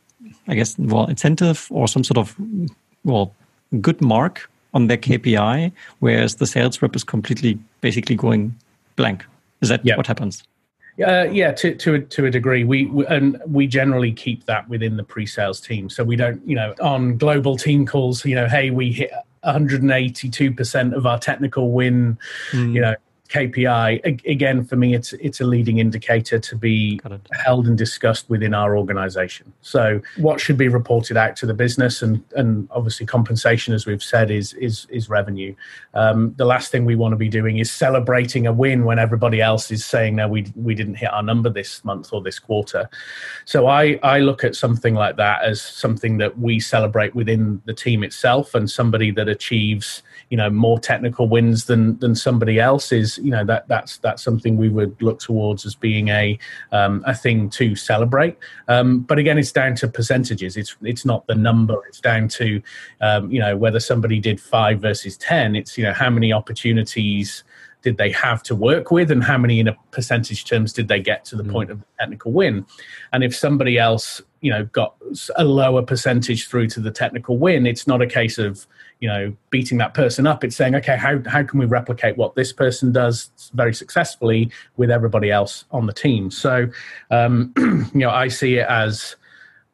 Speaker 1: I guess, well, incentive or some sort of, well, good mark on their KPI, whereas the sales rep is completely basically going blank. Is that yeah. what happens?
Speaker 3: Uh, yeah, to to a, to a degree, we, we, and we generally keep that within the pre-sales team. So we don't, you know, on global team calls, you know, hey, we hit 182 percent of our technical win, mm. you know, KPI. Again, for me, it's it's a leading indicator to be held and discussed within our organization. So, what should be reported out to the business, and and obviously compensation, as we've said, is is is revenue. Um, the last thing we want to be doing is celebrating a win when everybody else is saying, "No, we we didn't hit our number this month or this quarter." So, I I look at something like that as something that we celebrate within the team itself, and somebody that achieves you know more technical wins than than somebody else is you know that that's that's something we would look towards as being a um, a thing to celebrate. Um, but again, it's down to percentages. It's it's not the number. It's down to um, you know whether somebody did five versus ten. It's you know how many opportunities did they have to work with and how many in a percentage terms did they get to the mm. point of technical win and if somebody else you know got a lower percentage through to the technical win it's not a case of you know beating that person up. It's saying okay how, how can we replicate what this person does very successfully with everybody else on the team? So um, you know i see it as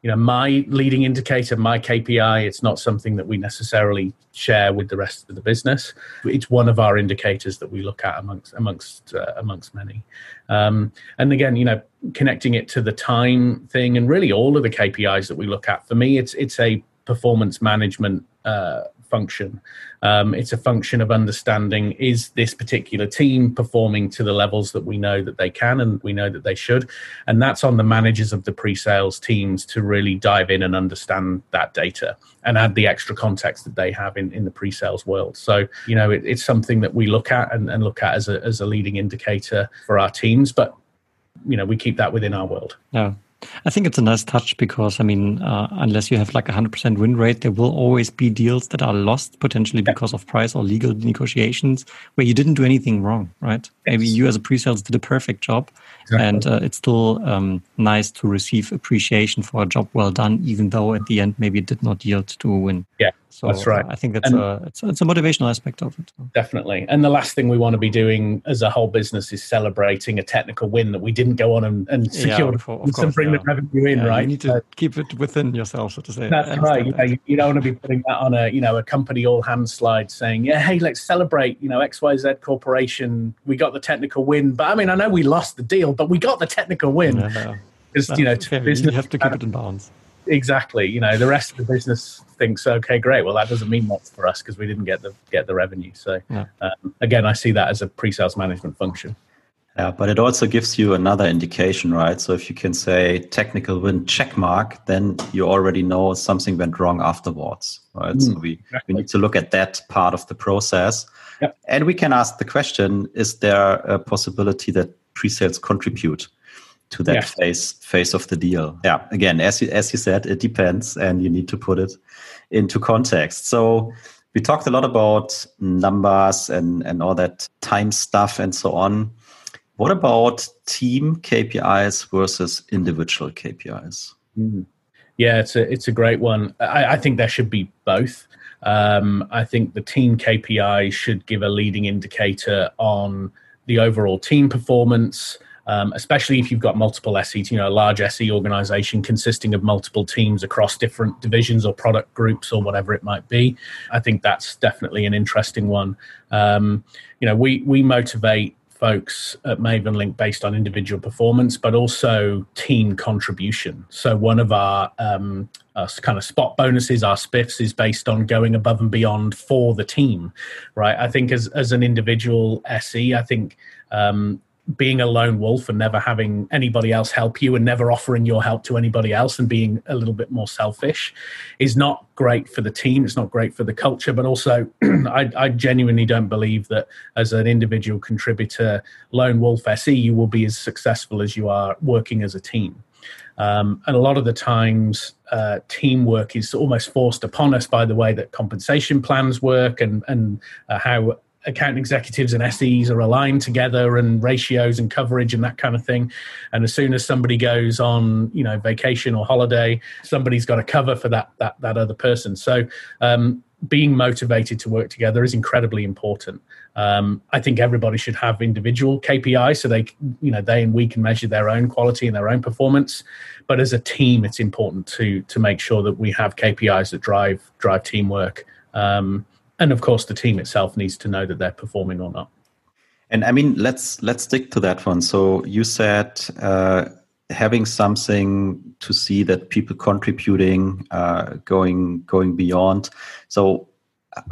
Speaker 3: you know my leading indicator my kpi it's not something that we necessarily share with the rest of the business. It's one of our indicators that we look at amongst amongst uh, amongst many. Um, and again you know connecting it to the time thing and really all of the kpis that we look at. For me it's it's a performance management uh, function. Um, it's a function of understanding is this particular team performing to the levels that we know that they can and we know that they should. And that's on the managers of the pre sales teams to really dive in and understand that data and add the extra context that they have in, in the pre sales world. So, you know, it, it's something that we look at and, and look at as a, as a leading indicator for our teams. But you know we keep that within our world
Speaker 1: yeah I think it's a nice touch because, I mean, uh, unless you have like a 100% win rate, there will always be deals that are lost potentially because of price or legal negotiations where you didn't do anything wrong, right? Maybe you as a pre sales did a perfect job. Exactly. And uh, it's still um, nice to receive appreciation for a job well done, even though at the end maybe it did not yield to a win.
Speaker 3: Yeah. So that's right.
Speaker 1: I think that's and a it's, it's, a motivational aspect of it.
Speaker 3: Definitely. And the last thing we want to be doing as a whole business is celebrating a technical win that we didn't go on and, and secure yeah, course, bring yeah. the revenue in,
Speaker 1: yeah,
Speaker 3: right?
Speaker 1: You need to uh, keep it within yourself, so to say.
Speaker 3: That's right. You, know, you, don't want to be putting that on a you know a company all hands slide saying, yeah, hey, let's celebrate. You know, X Y Z Corporation, we got the technical win. But I mean, I know we lost the deal, but we got the technical win.
Speaker 1: Because you know, you have to keep it in balance
Speaker 3: exactly. You know, the rest of the business thinks, okay, great. Well, that doesn't mean much for us because we didn't get the get the revenue. So yeah. um, again, I see that as a pre-sales management function.
Speaker 2: Yeah, but it also gives you another indication, right? So if you can say technical win check mark, then you already know something went wrong afterwards, right? Mm, so we, exactly. we need to look at that part of the process. Yep. And we can ask the question, is there a possibility that pre-sales contribute to that yeah. phase phase of the deal. Yeah, again, as you, as you said, it depends, and you need to put it into context. So we talked a lot about numbers and and all that time stuff and so on. What about team KPIs versus individual KPIs?
Speaker 3: Mm. Yeah, it's a it's a great one. I, I think there should be both. Um, I think the team KPI should give a leading indicator on the overall team performance, um, especially if you've got multiple SEs, you know, a large SE organization consisting of multiple teams across different divisions or product groups or whatever it might be. I think that's definitely an interesting one. Um, you know, we we motivate folks at Mavenlink based on individual performance, but also team contribution. So one of our um, kind of spot bonuses, our spiffs, is based on going above and beyond for the team, right? I think as as an individual SE, I think um, being a lone wolf and never having anybody else help you and never offering your help to anybody else and being a little bit more selfish is not great for the team. It's not great for the culture, but also I, I, genuinely don't believe that as an individual contributor, lone wolf SE, you will be as successful as you are working as a team. Um, and a lot of the times, uh, teamwork is almost forced upon us by the way that compensation plans work and and uh, how account executives and SEs are aligned together and ratios and coverage and that kind of thing. And as soon as somebody goes on, you know, vacation or holiday, somebody's got to cover for that that that other person. So um, being motivated to work together is incredibly important. Um, I think everybody should have individual KPIs so they, you know, they and we can measure their own quality and their own performance. But as a team, it's important to to make sure that we have KPIs that drive drive teamwork. Um, and of course, the team itself needs to know that they're performing or not.
Speaker 2: And I mean, let's let's stick to that one. So you said uh, having something to see that people contributing, uh, going going beyond. So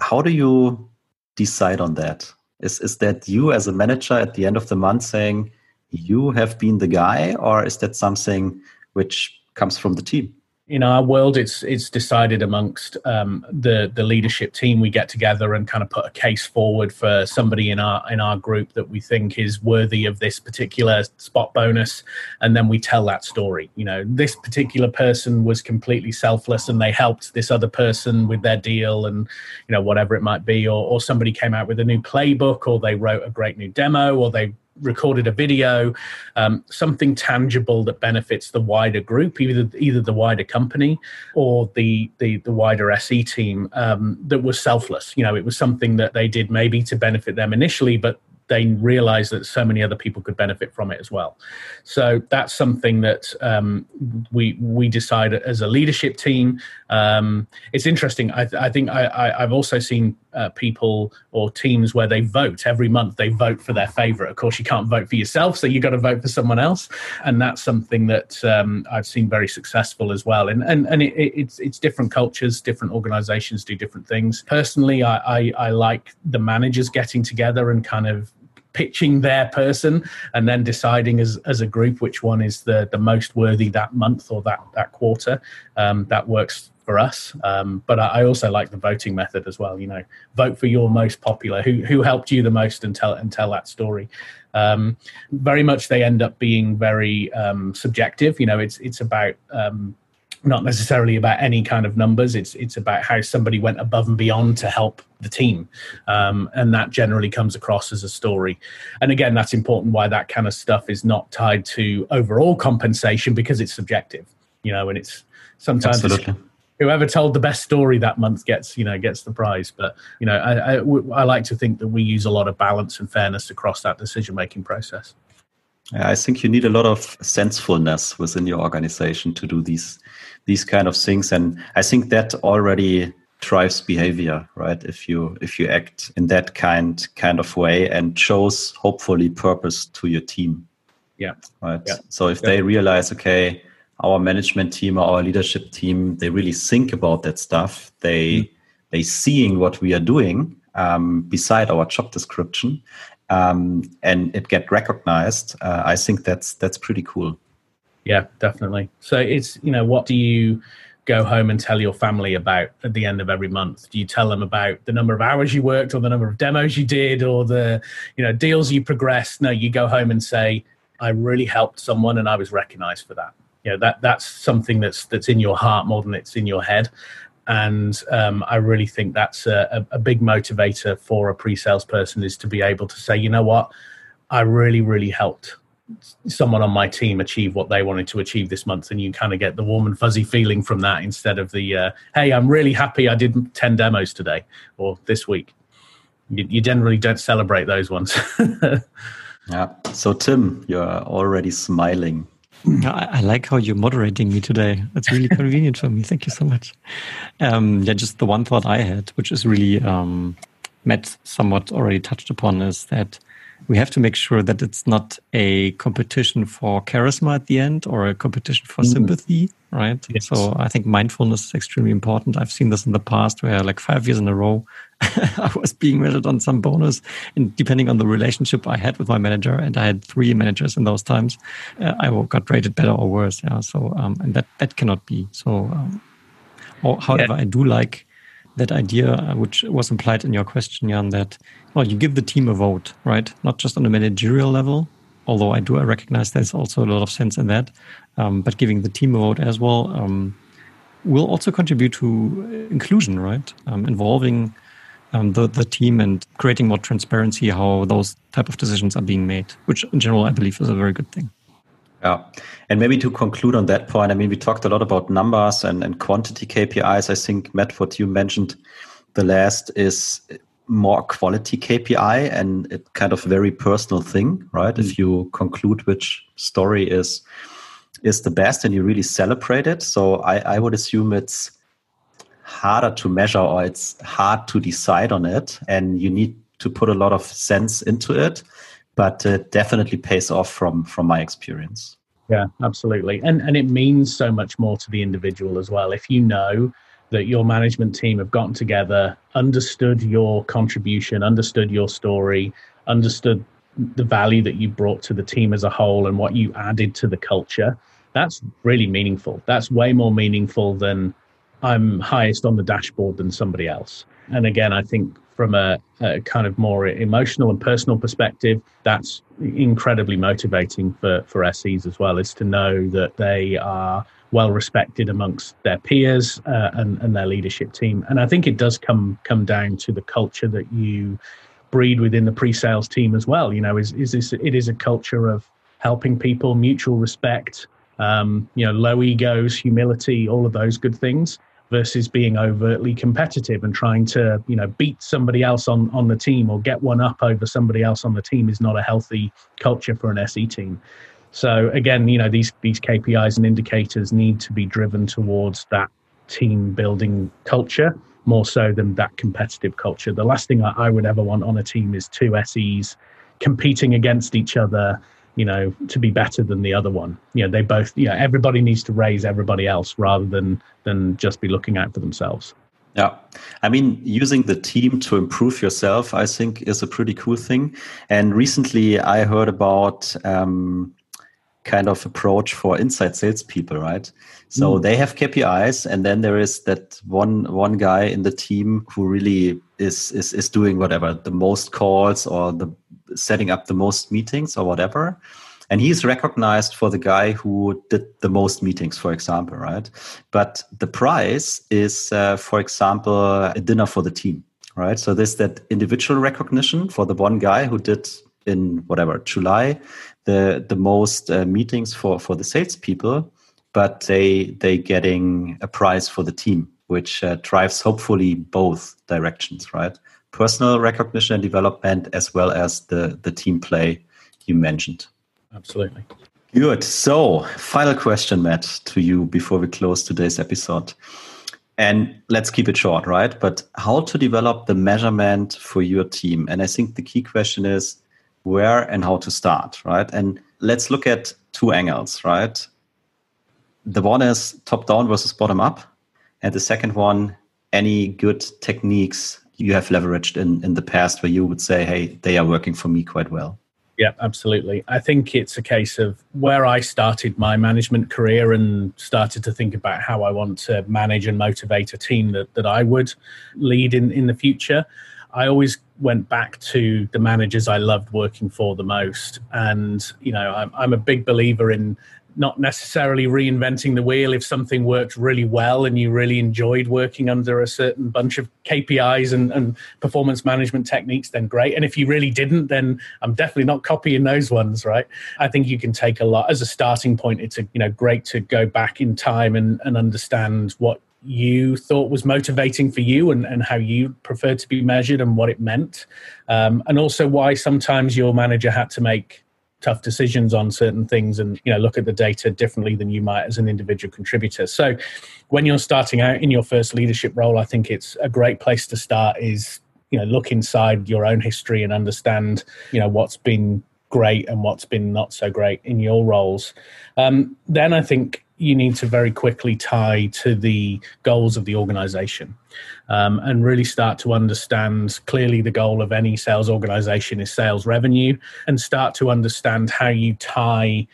Speaker 2: how do you decide on that? Is is that you as a manager at the end of the month saying you have been the guy, or is that something which comes from the team?
Speaker 3: In our world, it's it's decided amongst um, the the leadership team. We get together and kind of put a case forward for somebody in our in our group that we think is worthy of this particular spot bonus, and then we tell that story. You know, this particular person was completely selfless, and they helped this other person with their deal, and you know whatever it might be, or or somebody came out with a new playbook, or they wrote a great new demo, or they recorded a video, um, something tangible that benefits the wider group, either either the wider company or the the, the wider SE team um, that was selfless. You know, it was something that they did maybe to benefit them initially, but they realized that so many other people could benefit from it as well. So that's something that um, we we decide as a leadership team. Um, it's interesting. I, I think i I, have also seen uh, people or teams where they vote every month. They vote for their favorite. Of course, you can't vote for yourself, so you've got to vote for someone else, and that's something that um, I've seen very successful as well. And and and it, it's it's different cultures, different organizations do different things. Personally, I, I I like the managers getting together and kind of pitching their person and then deciding as, as a group which one is the, the most worthy that month or that, that quarter. Um, that works for us. Um, but I, also like the voting method as well. You know, vote for your most popular, who who helped you the most, and tell and tell that story. Um, very much, they end up being very um, subjective. You know, it's it's about um, not necessarily about any kind of numbers. It's it's about how somebody went above and beyond to help the team, um, and that generally comes across as a story. And again, that's important. Why that kind of stuff is not tied to overall compensation because it's subjective. You know, and it's sometimes it's, whoever told the best story that month gets you know gets the prize. But you know, I, I, I like to think that we use a lot of balance and fairness across that decision making process.
Speaker 2: I think you need a lot of sensefulness within your organization to do these these kind of things, and I think that already drives behavior, right? If you if you act in that kind kind of way and shows hopefully purpose to your team.
Speaker 3: Yeah.
Speaker 2: Right.
Speaker 3: Yeah.
Speaker 2: So if
Speaker 3: yeah.
Speaker 2: they realize, okay, our management team or our leadership team, they really think about that stuff. They mm. they seeing what we are doing um, beside our job description, um, and it get recognized, uh, I think that's that's pretty cool.
Speaker 3: Yeah, definitely. So it's you know what do you go home and tell your family about at the end of every month? Do you tell them about the number of hours you worked or the number of demos you did or the you know deals you progressed? No, you go home and say I really helped someone and I was recognized for that. You know that that's something that's that's in your heart more than it's in your head and um, I really think that's a, a, big motivator for a pre-sales person is to be able to say, you know what, I really, really helped someone on my team achieve what they wanted to achieve this month, and you kind of get the warm and fuzzy feeling from that instead of the, uh, hey, I'm really happy I did ten demos today or this week. You, you generally don't celebrate those ones.
Speaker 2: yeah. So Tim, you're already smiling.
Speaker 1: I, I, like how you're moderating me today. That's really convenient for me. Thank you so much. Um, yeah, just the one thought I had, which is really um, Matt somewhat already touched upon, is that we have to make sure that it's not a competition for charisma at the end or a competition for mm. sympathy, right? Yes. So I think mindfulness is extremely important. I've seen this in the past where like five years in a row, I was being measured on some bonus and depending on the relationship I had with my manager and I had three managers in those times, uh, I got rated better or worse. Yeah. So, um, and that, that cannot be. So, um, or, however, yeah. I do like that idea, uh, which was implied in your question, Jan, that well, you give the team a vote, right? Not just on a managerial level, although I do I recognize there's also a lot of sense in that, um, but giving the team a vote as well um, will also contribute to inclusion, right? Um, involving um, the, the team and creating more transparency how those type of decisions are being made, which in general I believe is a very good thing.
Speaker 2: Yeah. And maybe to conclude on that point, I mean, we talked a lot about numbers and, and quantity KPIs. I think, Matt, what you mentioned the last is more quality KPI and it kind of very personal thing, right? Mm. If you conclude which story is is the best and you really celebrate it. So I, I would assume it's harder to measure or it's hard to decide on it and you need to put a lot of sense into it but it definitely pays off from from my experience.
Speaker 3: Yeah absolutely. And and it means so much more to the individual as well. If you know that your management team have gotten together understood your contribution understood your story understood the value that you brought to the team as a whole and what you added to the culture that's really meaningful. That's way more meaningful than i'm highest on the dashboard than somebody else and again i think from a, a, kind of more emotional and personal perspective, that's incredibly motivating for, for SEs as well, is to know that they are well respected amongst their peers uh, and, and their leadership team. And I think it does come come down to the culture that you breed within the pre-sales team as well. You know, is is this it is a culture of helping people, mutual respect, um, you know, low egos, humility, all of those good things versus being overtly competitive and trying to you know beat somebody else on on the team or get one up over somebody else on the team is not a healthy culture for an SE team. So again, you know these these KPIs and indicators need to be driven towards that team building culture more so than that competitive culture. The last thing I, I would ever want on a team is two SEs competing against each other you know, to be better than the other one. You know, they both, you know, everybody needs to raise everybody else rather than than just be looking out for themselves.
Speaker 2: Yeah. I mean, using the team to improve yourself, I think, is a pretty cool thing. And recently I heard about um, kind of approach for inside salespeople, right? So mm. they have KPIs, and then there is that one one guy in the team who really is is is doing whatever the most calls or the setting up the most meetings or whatever. And he's recognized for the guy who did the most meetings, for example, right? But the prize is, uh, for example, a dinner for the team, right? So there's that individual recognition for the one guy who did in whatever July the the most uh, meetings for for the salespeople, but they they getting a prize for the team, which uh, drives hopefully both directions, right? Personal recognition and development as well as the the team play you mentioned.
Speaker 3: Absolutely.
Speaker 2: Good. So final question matt to you before we close today's episode. And let's keep it short right? But how to develop the measurement for your team? And i think the key question is where and how to start right? And let's look at two angles right? The one is top down versus bottom up and the second one any good techniques you have leveraged in in the past where you would say, "Hey, they are working for me quite well"?
Speaker 3: Yeah, absolutely. I think it's a case of where I started my management career and started to think about how I want to manage and motivate a team that, that I would lead in, in the future. I always went back to the managers I loved working for the most. And, you know, I'm, I'm a big believer in not necessarily reinventing the wheel if something worked really well and you really enjoyed working under a certain bunch of KPIs and, and, performance management techniques, then great. And if you really didn't, then I'm definitely not copying those ones, right? I think you can take a lot as a starting point. It's a you know great to go back in time and, and understand what you thought was motivating for you and, and how you preferred to be measured and what it meant. Um, and also why sometimes your manager had to make tough decisions on certain things and you know look at the data differently than you might as an individual contributor. So when you're starting out in your first leadership role i think it's a great place to start is you know look inside your own history and understand you know what's been great and what's been not so great in your roles. Um, then i think you need to very quickly tie to the goals of the organization um, and really start to understand clearly the goal of any sales organization is sales revenue and start to understand how you tie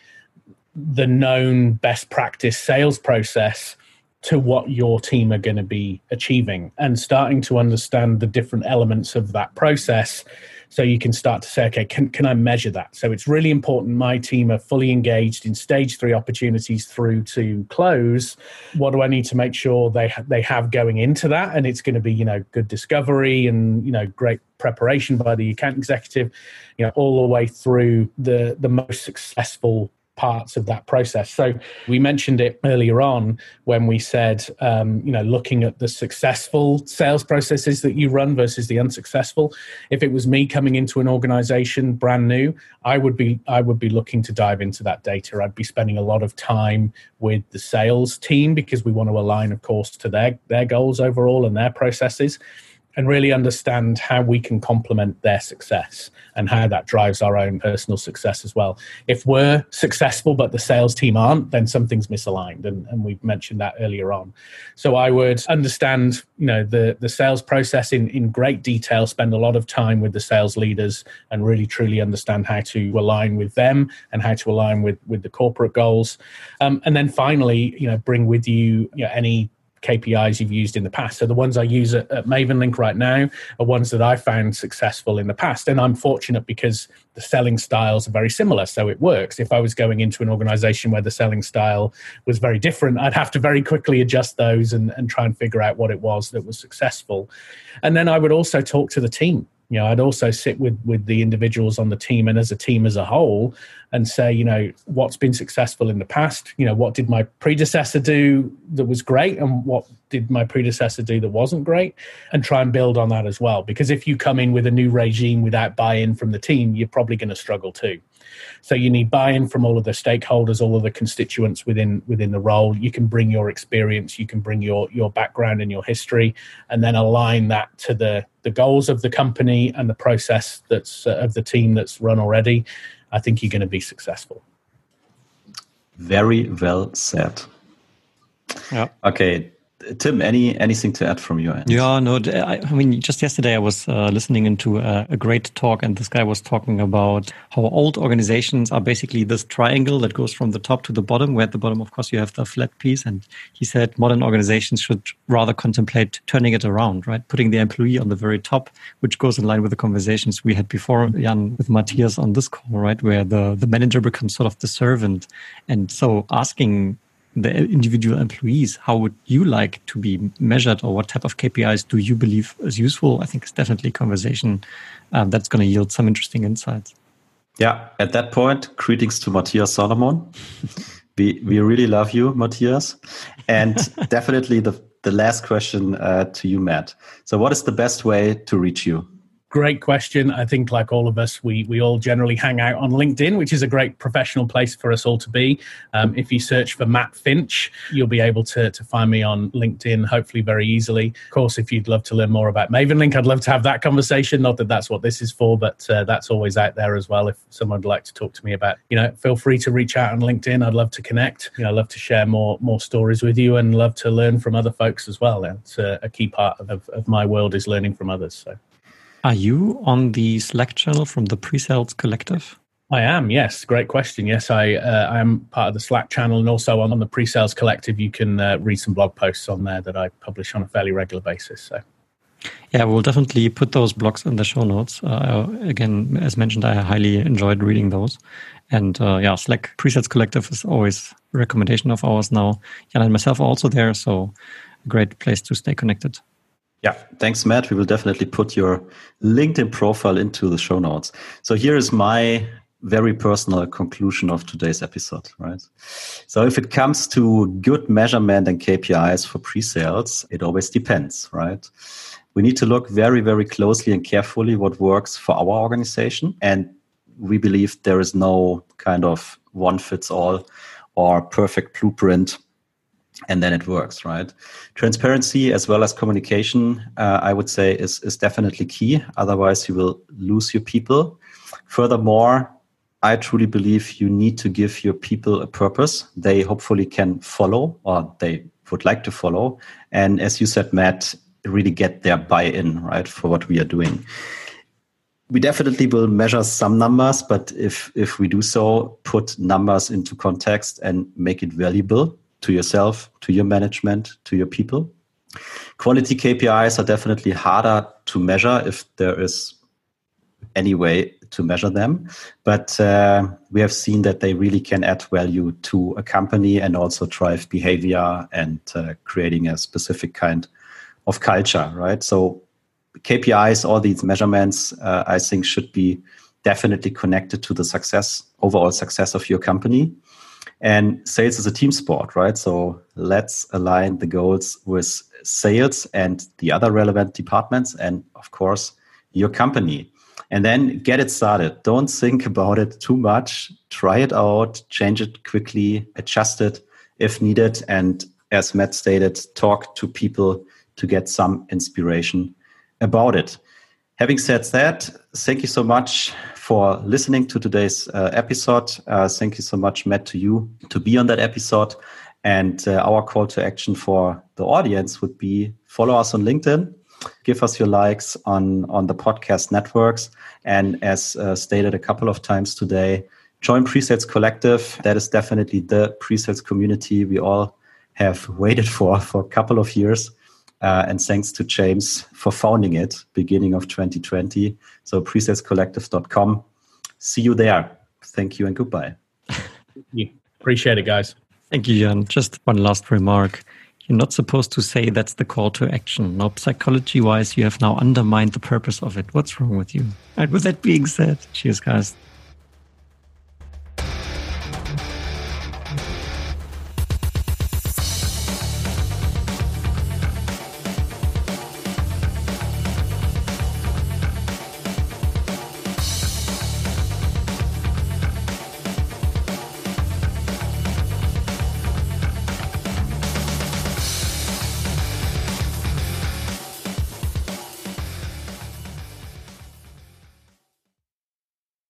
Speaker 3: the known best practice sales process to what your team are going to be achieving and starting to understand the different elements of that process so you can start to say okay can, can i measure that? So it's really important my team are fully engaged in stage three opportunities through to close. What do i need to make sure they ha- they have going into that? And it's going to be you know good discovery and you know great preparation by the account executive you know all the way through the the most successful parts of that process. So we mentioned it earlier on when we said, um, you know, looking at the successful sales processes that you run versus the unsuccessful. If it was me coming into an organization brand new, I would be I would be looking to dive into that data. I'd be spending a lot of time with the sales team because we want to align, of course, to their their goals overall and their processes and really understand how we can complement their success and how that drives our own personal success as well. If we're successful but the sales team aren't, then something's misaligned, and, and we've mentioned that earlier on. So I would understand, you know, the the sales process in in great detail, spend a lot of time with the sales leaders, and really truly understand how to align with them and how to align with with the corporate goals, um, and then finally, you know, bring with you, you know, any KPIs you've used in the past. So the ones I use at, at Mavenlink right now are ones that I found successful in the past. And I'm fortunate because the selling styles are very similar, so it works. If I was going into an organization where the selling style was very different, I'd have to very quickly adjust those and, and try and figure out what it was that was successful. And then I would also talk to the team you know i'd also sit with with the individuals on the team and as a team as a whole and say you know what's been successful in the past you know what did my predecessor do that was great and what did my predecessor do that wasn't great and try and build on that as well. Because if you come in with a new regime without buy-in from the team you're probably going to struggle too so you need buy-in from all of the stakeholders, all of the constituents within within the role. You can bring your experience, you can bring your your background and your history, and then align that to the the goals of the company and the process that's uh, of the team that's run already. I think you're going to be successful.
Speaker 2: Very well said. Yeah. Okay. Tim, any anything to add from your end?
Speaker 1: Yeah, no. I, I mean, just yesterday I was uh, listening into a, a, great talk, and this guy was talking about how old organizations are basically this triangle that goes from the top to the bottom. Where at the bottom, of course, you have the flat piece, and he said modern organizations should rather contemplate turning it around, right? Putting the employee on the very top, which goes in line with the conversations we had before, Jan, with Matthias on this call, right? Where the the manager becomes sort of the servant, and so asking the individual employees, how would you like to be measured or what type of KPIs do you believe is useful? I think it's definitely a conversation um, that's going to yield some interesting insights.
Speaker 2: Yeah, at that point, greetings to Matthias Solomon. we, we really love you, Matthias. And definitely the, the last question uh, to you, Matt. So, what is the best way to reach you?
Speaker 3: Great question. I think, like all of us, we we all generally hang out on LinkedIn, which is a great professional place for us all to be. Um, if you search for Matt Finch, you'll be able to to find me on LinkedIn, hopefully very easily. Of course, if you'd love to learn more about Mavenlink, I'd love to have that conversation. Not that that's what this is for, but uh, that's always out there as well. If someone would like to talk to me about, you know, feel free to reach out on LinkedIn. I'd love to connect. You know, I'd love to share more more stories with you, and love to learn from other folks as well. It's a, a key part of, of my world is learning from others. So.
Speaker 1: Are you on the Slack channel from the Pre-Sales Collective?
Speaker 3: I am, yes. Great question. Yes, I uh, I am part of the Slack channel and also on, on the Pre-Sales Collective. You can uh, read some blog posts on there that I publish on a fairly regular basis. So.
Speaker 1: Yeah, we'll definitely put those blogs in the show notes. Uh, again, as mentioned, I highly enjoyed reading those. And uh, yeah, Slack Pre-Sales Collective is always a recommendation of ours now. Jan and myself are also there, so a great place to stay connected.
Speaker 2: Yeah, thanks, Matt. We will definitely put your LinkedIn profile into the show notes. So here is my very personal conclusion of today's episode, right? So if it comes to good measurement and KPIs for pre-sales, it always depends, right? We need to look very, very closely and carefully what works for our organization. And we believe there is no kind of one fits all or perfect blueprint and then it works, right? Transparency as well as communication, uh, I would say, is, is definitely key. Otherwise, you will lose your people. Furthermore, I truly believe you need to give your people a purpose they hopefully can follow or they would like to follow. And as you said, Matt, really get their buy in, right, for what we are doing. We definitely will measure some numbers, but if, if we do so, put numbers into context and make it valuable to yourself, to your management, to your people. Quality KPIs are definitely harder to measure if there is any way to measure them. But uh, we have seen that they really can add value to a company and also drive behavior and uh, creating a specific kind of culture, right? So KPIs, all these measurements, uh, I think should be definitely connected to the success, overall success of your company. And sales is a team sport, right? So let's align the goals with sales and the other relevant departments, and of course, your company. And then get it started. Don't think about it too much. Try it out, change it quickly, adjust it if needed. And as Matt stated, talk to people to get some inspiration about it. Having said that, thank you so much for listening to today's uh, episode. Uh, thank you so much, Matt, to you to be on that episode. And uh, our call to action for the audience would be follow us on LinkedIn, give us your likes on, on the podcast networks. And as uh, stated a couple of times today, join Presales Collective. That is definitely the presales community we all have waited for for a couple of years. Uh, and thanks to James for founding it beginning of 2020. So presalescollective.com. See you there. Thank you and goodbye.
Speaker 3: you. Appreciate it, guys.
Speaker 1: Thank you, Jan. Just one last remark. You're not supposed to say that's the call to action. Now, psychology wise, you have now undermined the purpose of it. What's wrong with you? And with that being said, cheers, guys.